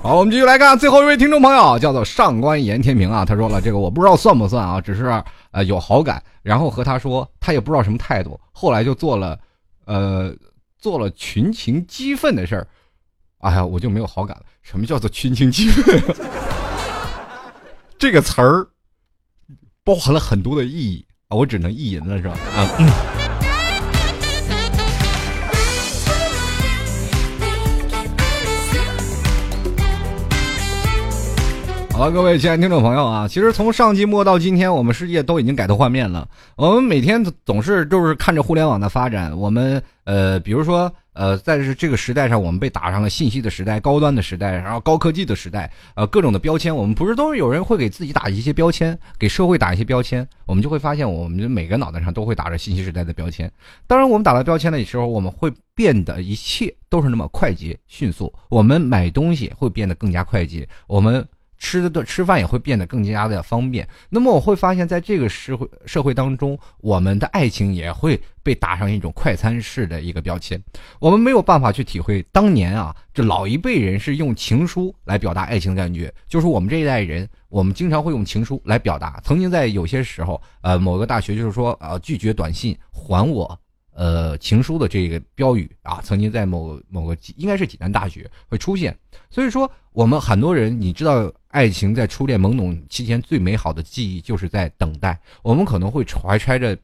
好，我们继续来看最后一位听众朋友，叫做上官严天明啊，他说了这个我不知道算不算啊，只是。啊，有好感，然后和他说，他也不知道什么态度，后来就做了，呃，做了群情激愤的事儿，哎呀，我就没有好感了。什么叫做群情激愤？(laughs) 这个词儿包含了很多的意义啊，我只能意淫了，是吧？啊。嗯好，各位亲爱的听众朋友啊，其实从上季末到今天，我们世界都已经改头换面了。我们每天总是就是看着互联网的发展，我们呃，比如说呃，在这个时代上，我们被打上了信息的时代、高端的时代，然后高科技的时代，呃，各种的标签，我们不是都是有人会给自己打一些标签，给社会打一些标签，我们就会发现，我们每个脑袋上都会打着信息时代的标签。当然，我们打了标签的时候，我们会变得一切都是那么快捷迅速，我们买东西会变得更加快捷，我们。吃的吃饭也会变得更加的方便。那么我会发现，在这个社会社会当中，我们的爱情也会被打上一种快餐式的一个标签。我们没有办法去体会当年啊，这老一辈人是用情书来表达爱情的感觉。就是我们这一代人，我们经常会用情书来表达。曾经在有些时候，呃，某个大学就是说，呃，拒绝短信还我。呃，情书的这个标语啊，曾经在某某个应该是济南大学会出现。所以说，我们很多人，你知道，爱情在初恋懵懂期间最美好的记忆，就是在等待。我们可能会怀揣着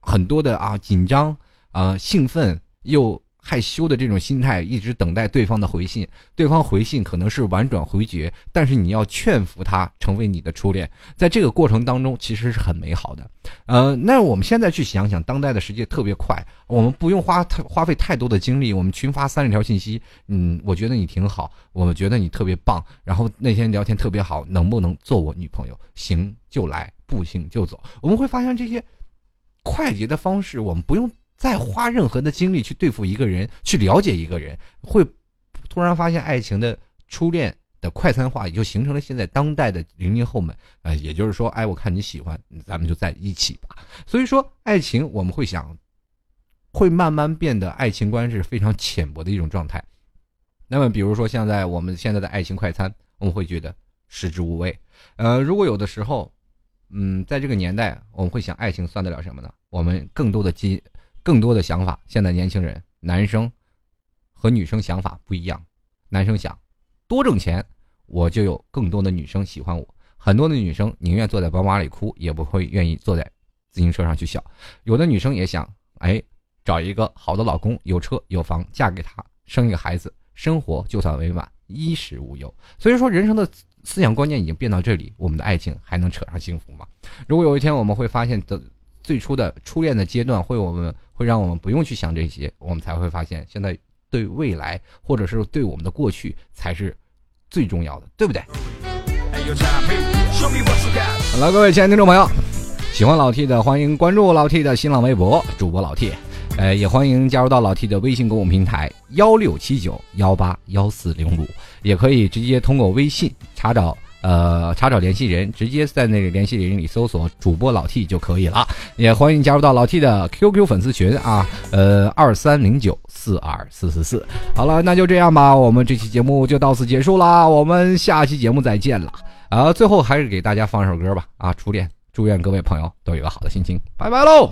很多的啊紧张啊兴奋又。害羞的这种心态，一直等待对方的回信。对方回信可能是婉转回绝，但是你要劝服他成为你的初恋。在这个过程当中，其实是很美好的。呃，那我们现在去想想，当代的世界特别快，我们不用花太花费太多的精力，我们群发三十条信息。嗯，我觉得你挺好，我们觉得你特别棒。然后那天聊天特别好，能不能做我女朋友？行就来，不行就走。我们会发现这些快捷的方式，我们不用。再花任何的精力去对付一个人，去了解一个人，会突然发现爱情的初恋的快餐化，也就形成了现在当代的零零后们。呃，也就是说，哎，我看你喜欢，咱们就在一起吧。所以说，爱情我们会想，会慢慢变得爱情观是非常浅薄的一种状态。那么，比如说现在我们现在的爱情快餐，我们会觉得食之无味。呃，如果有的时候，嗯，在这个年代，我们会想，爱情算得了什么呢？我们更多的基。更多的想法，现在年轻人，男生和女生想法不一样。男生想多挣钱，我就有更多的女生喜欢我。很多的女生宁愿坐在宝马里哭，也不会愿意坐在自行车上去笑。有的女生也想，哎，找一个好的老公，有车有房，嫁给他，生一个孩子，生活就算美满，衣食无忧。所以说，人生的思想观念已经变到这里，我们的爱情还能扯上幸福吗？如果有一天我们会发现的。最初的初恋的阶段，会我们会让我们不用去想这些，我们才会发现，现在对未来或者是对我们的过去才是最重要的，对不对？好了，各位亲爱的听众朋友，喜欢老 T 的欢迎关注老 T 的新浪微博主播老 T，呃，也欢迎加入到老 T 的微信公众平台幺六七九幺八幺四零五，也可以直接通过微信查找。呃，查找联系人，直接在那个联系人里搜索主播老 T 就可以了。也欢迎加入到老 T 的 QQ 粉丝群啊，呃，二三零九四二四四四。好了，那就这样吧，我们这期节目就到此结束啦，我们下期节目再见了。啊，最后还是给大家放一首歌吧，啊，初恋，祝愿各位朋友都有个好的心情，拜拜喽。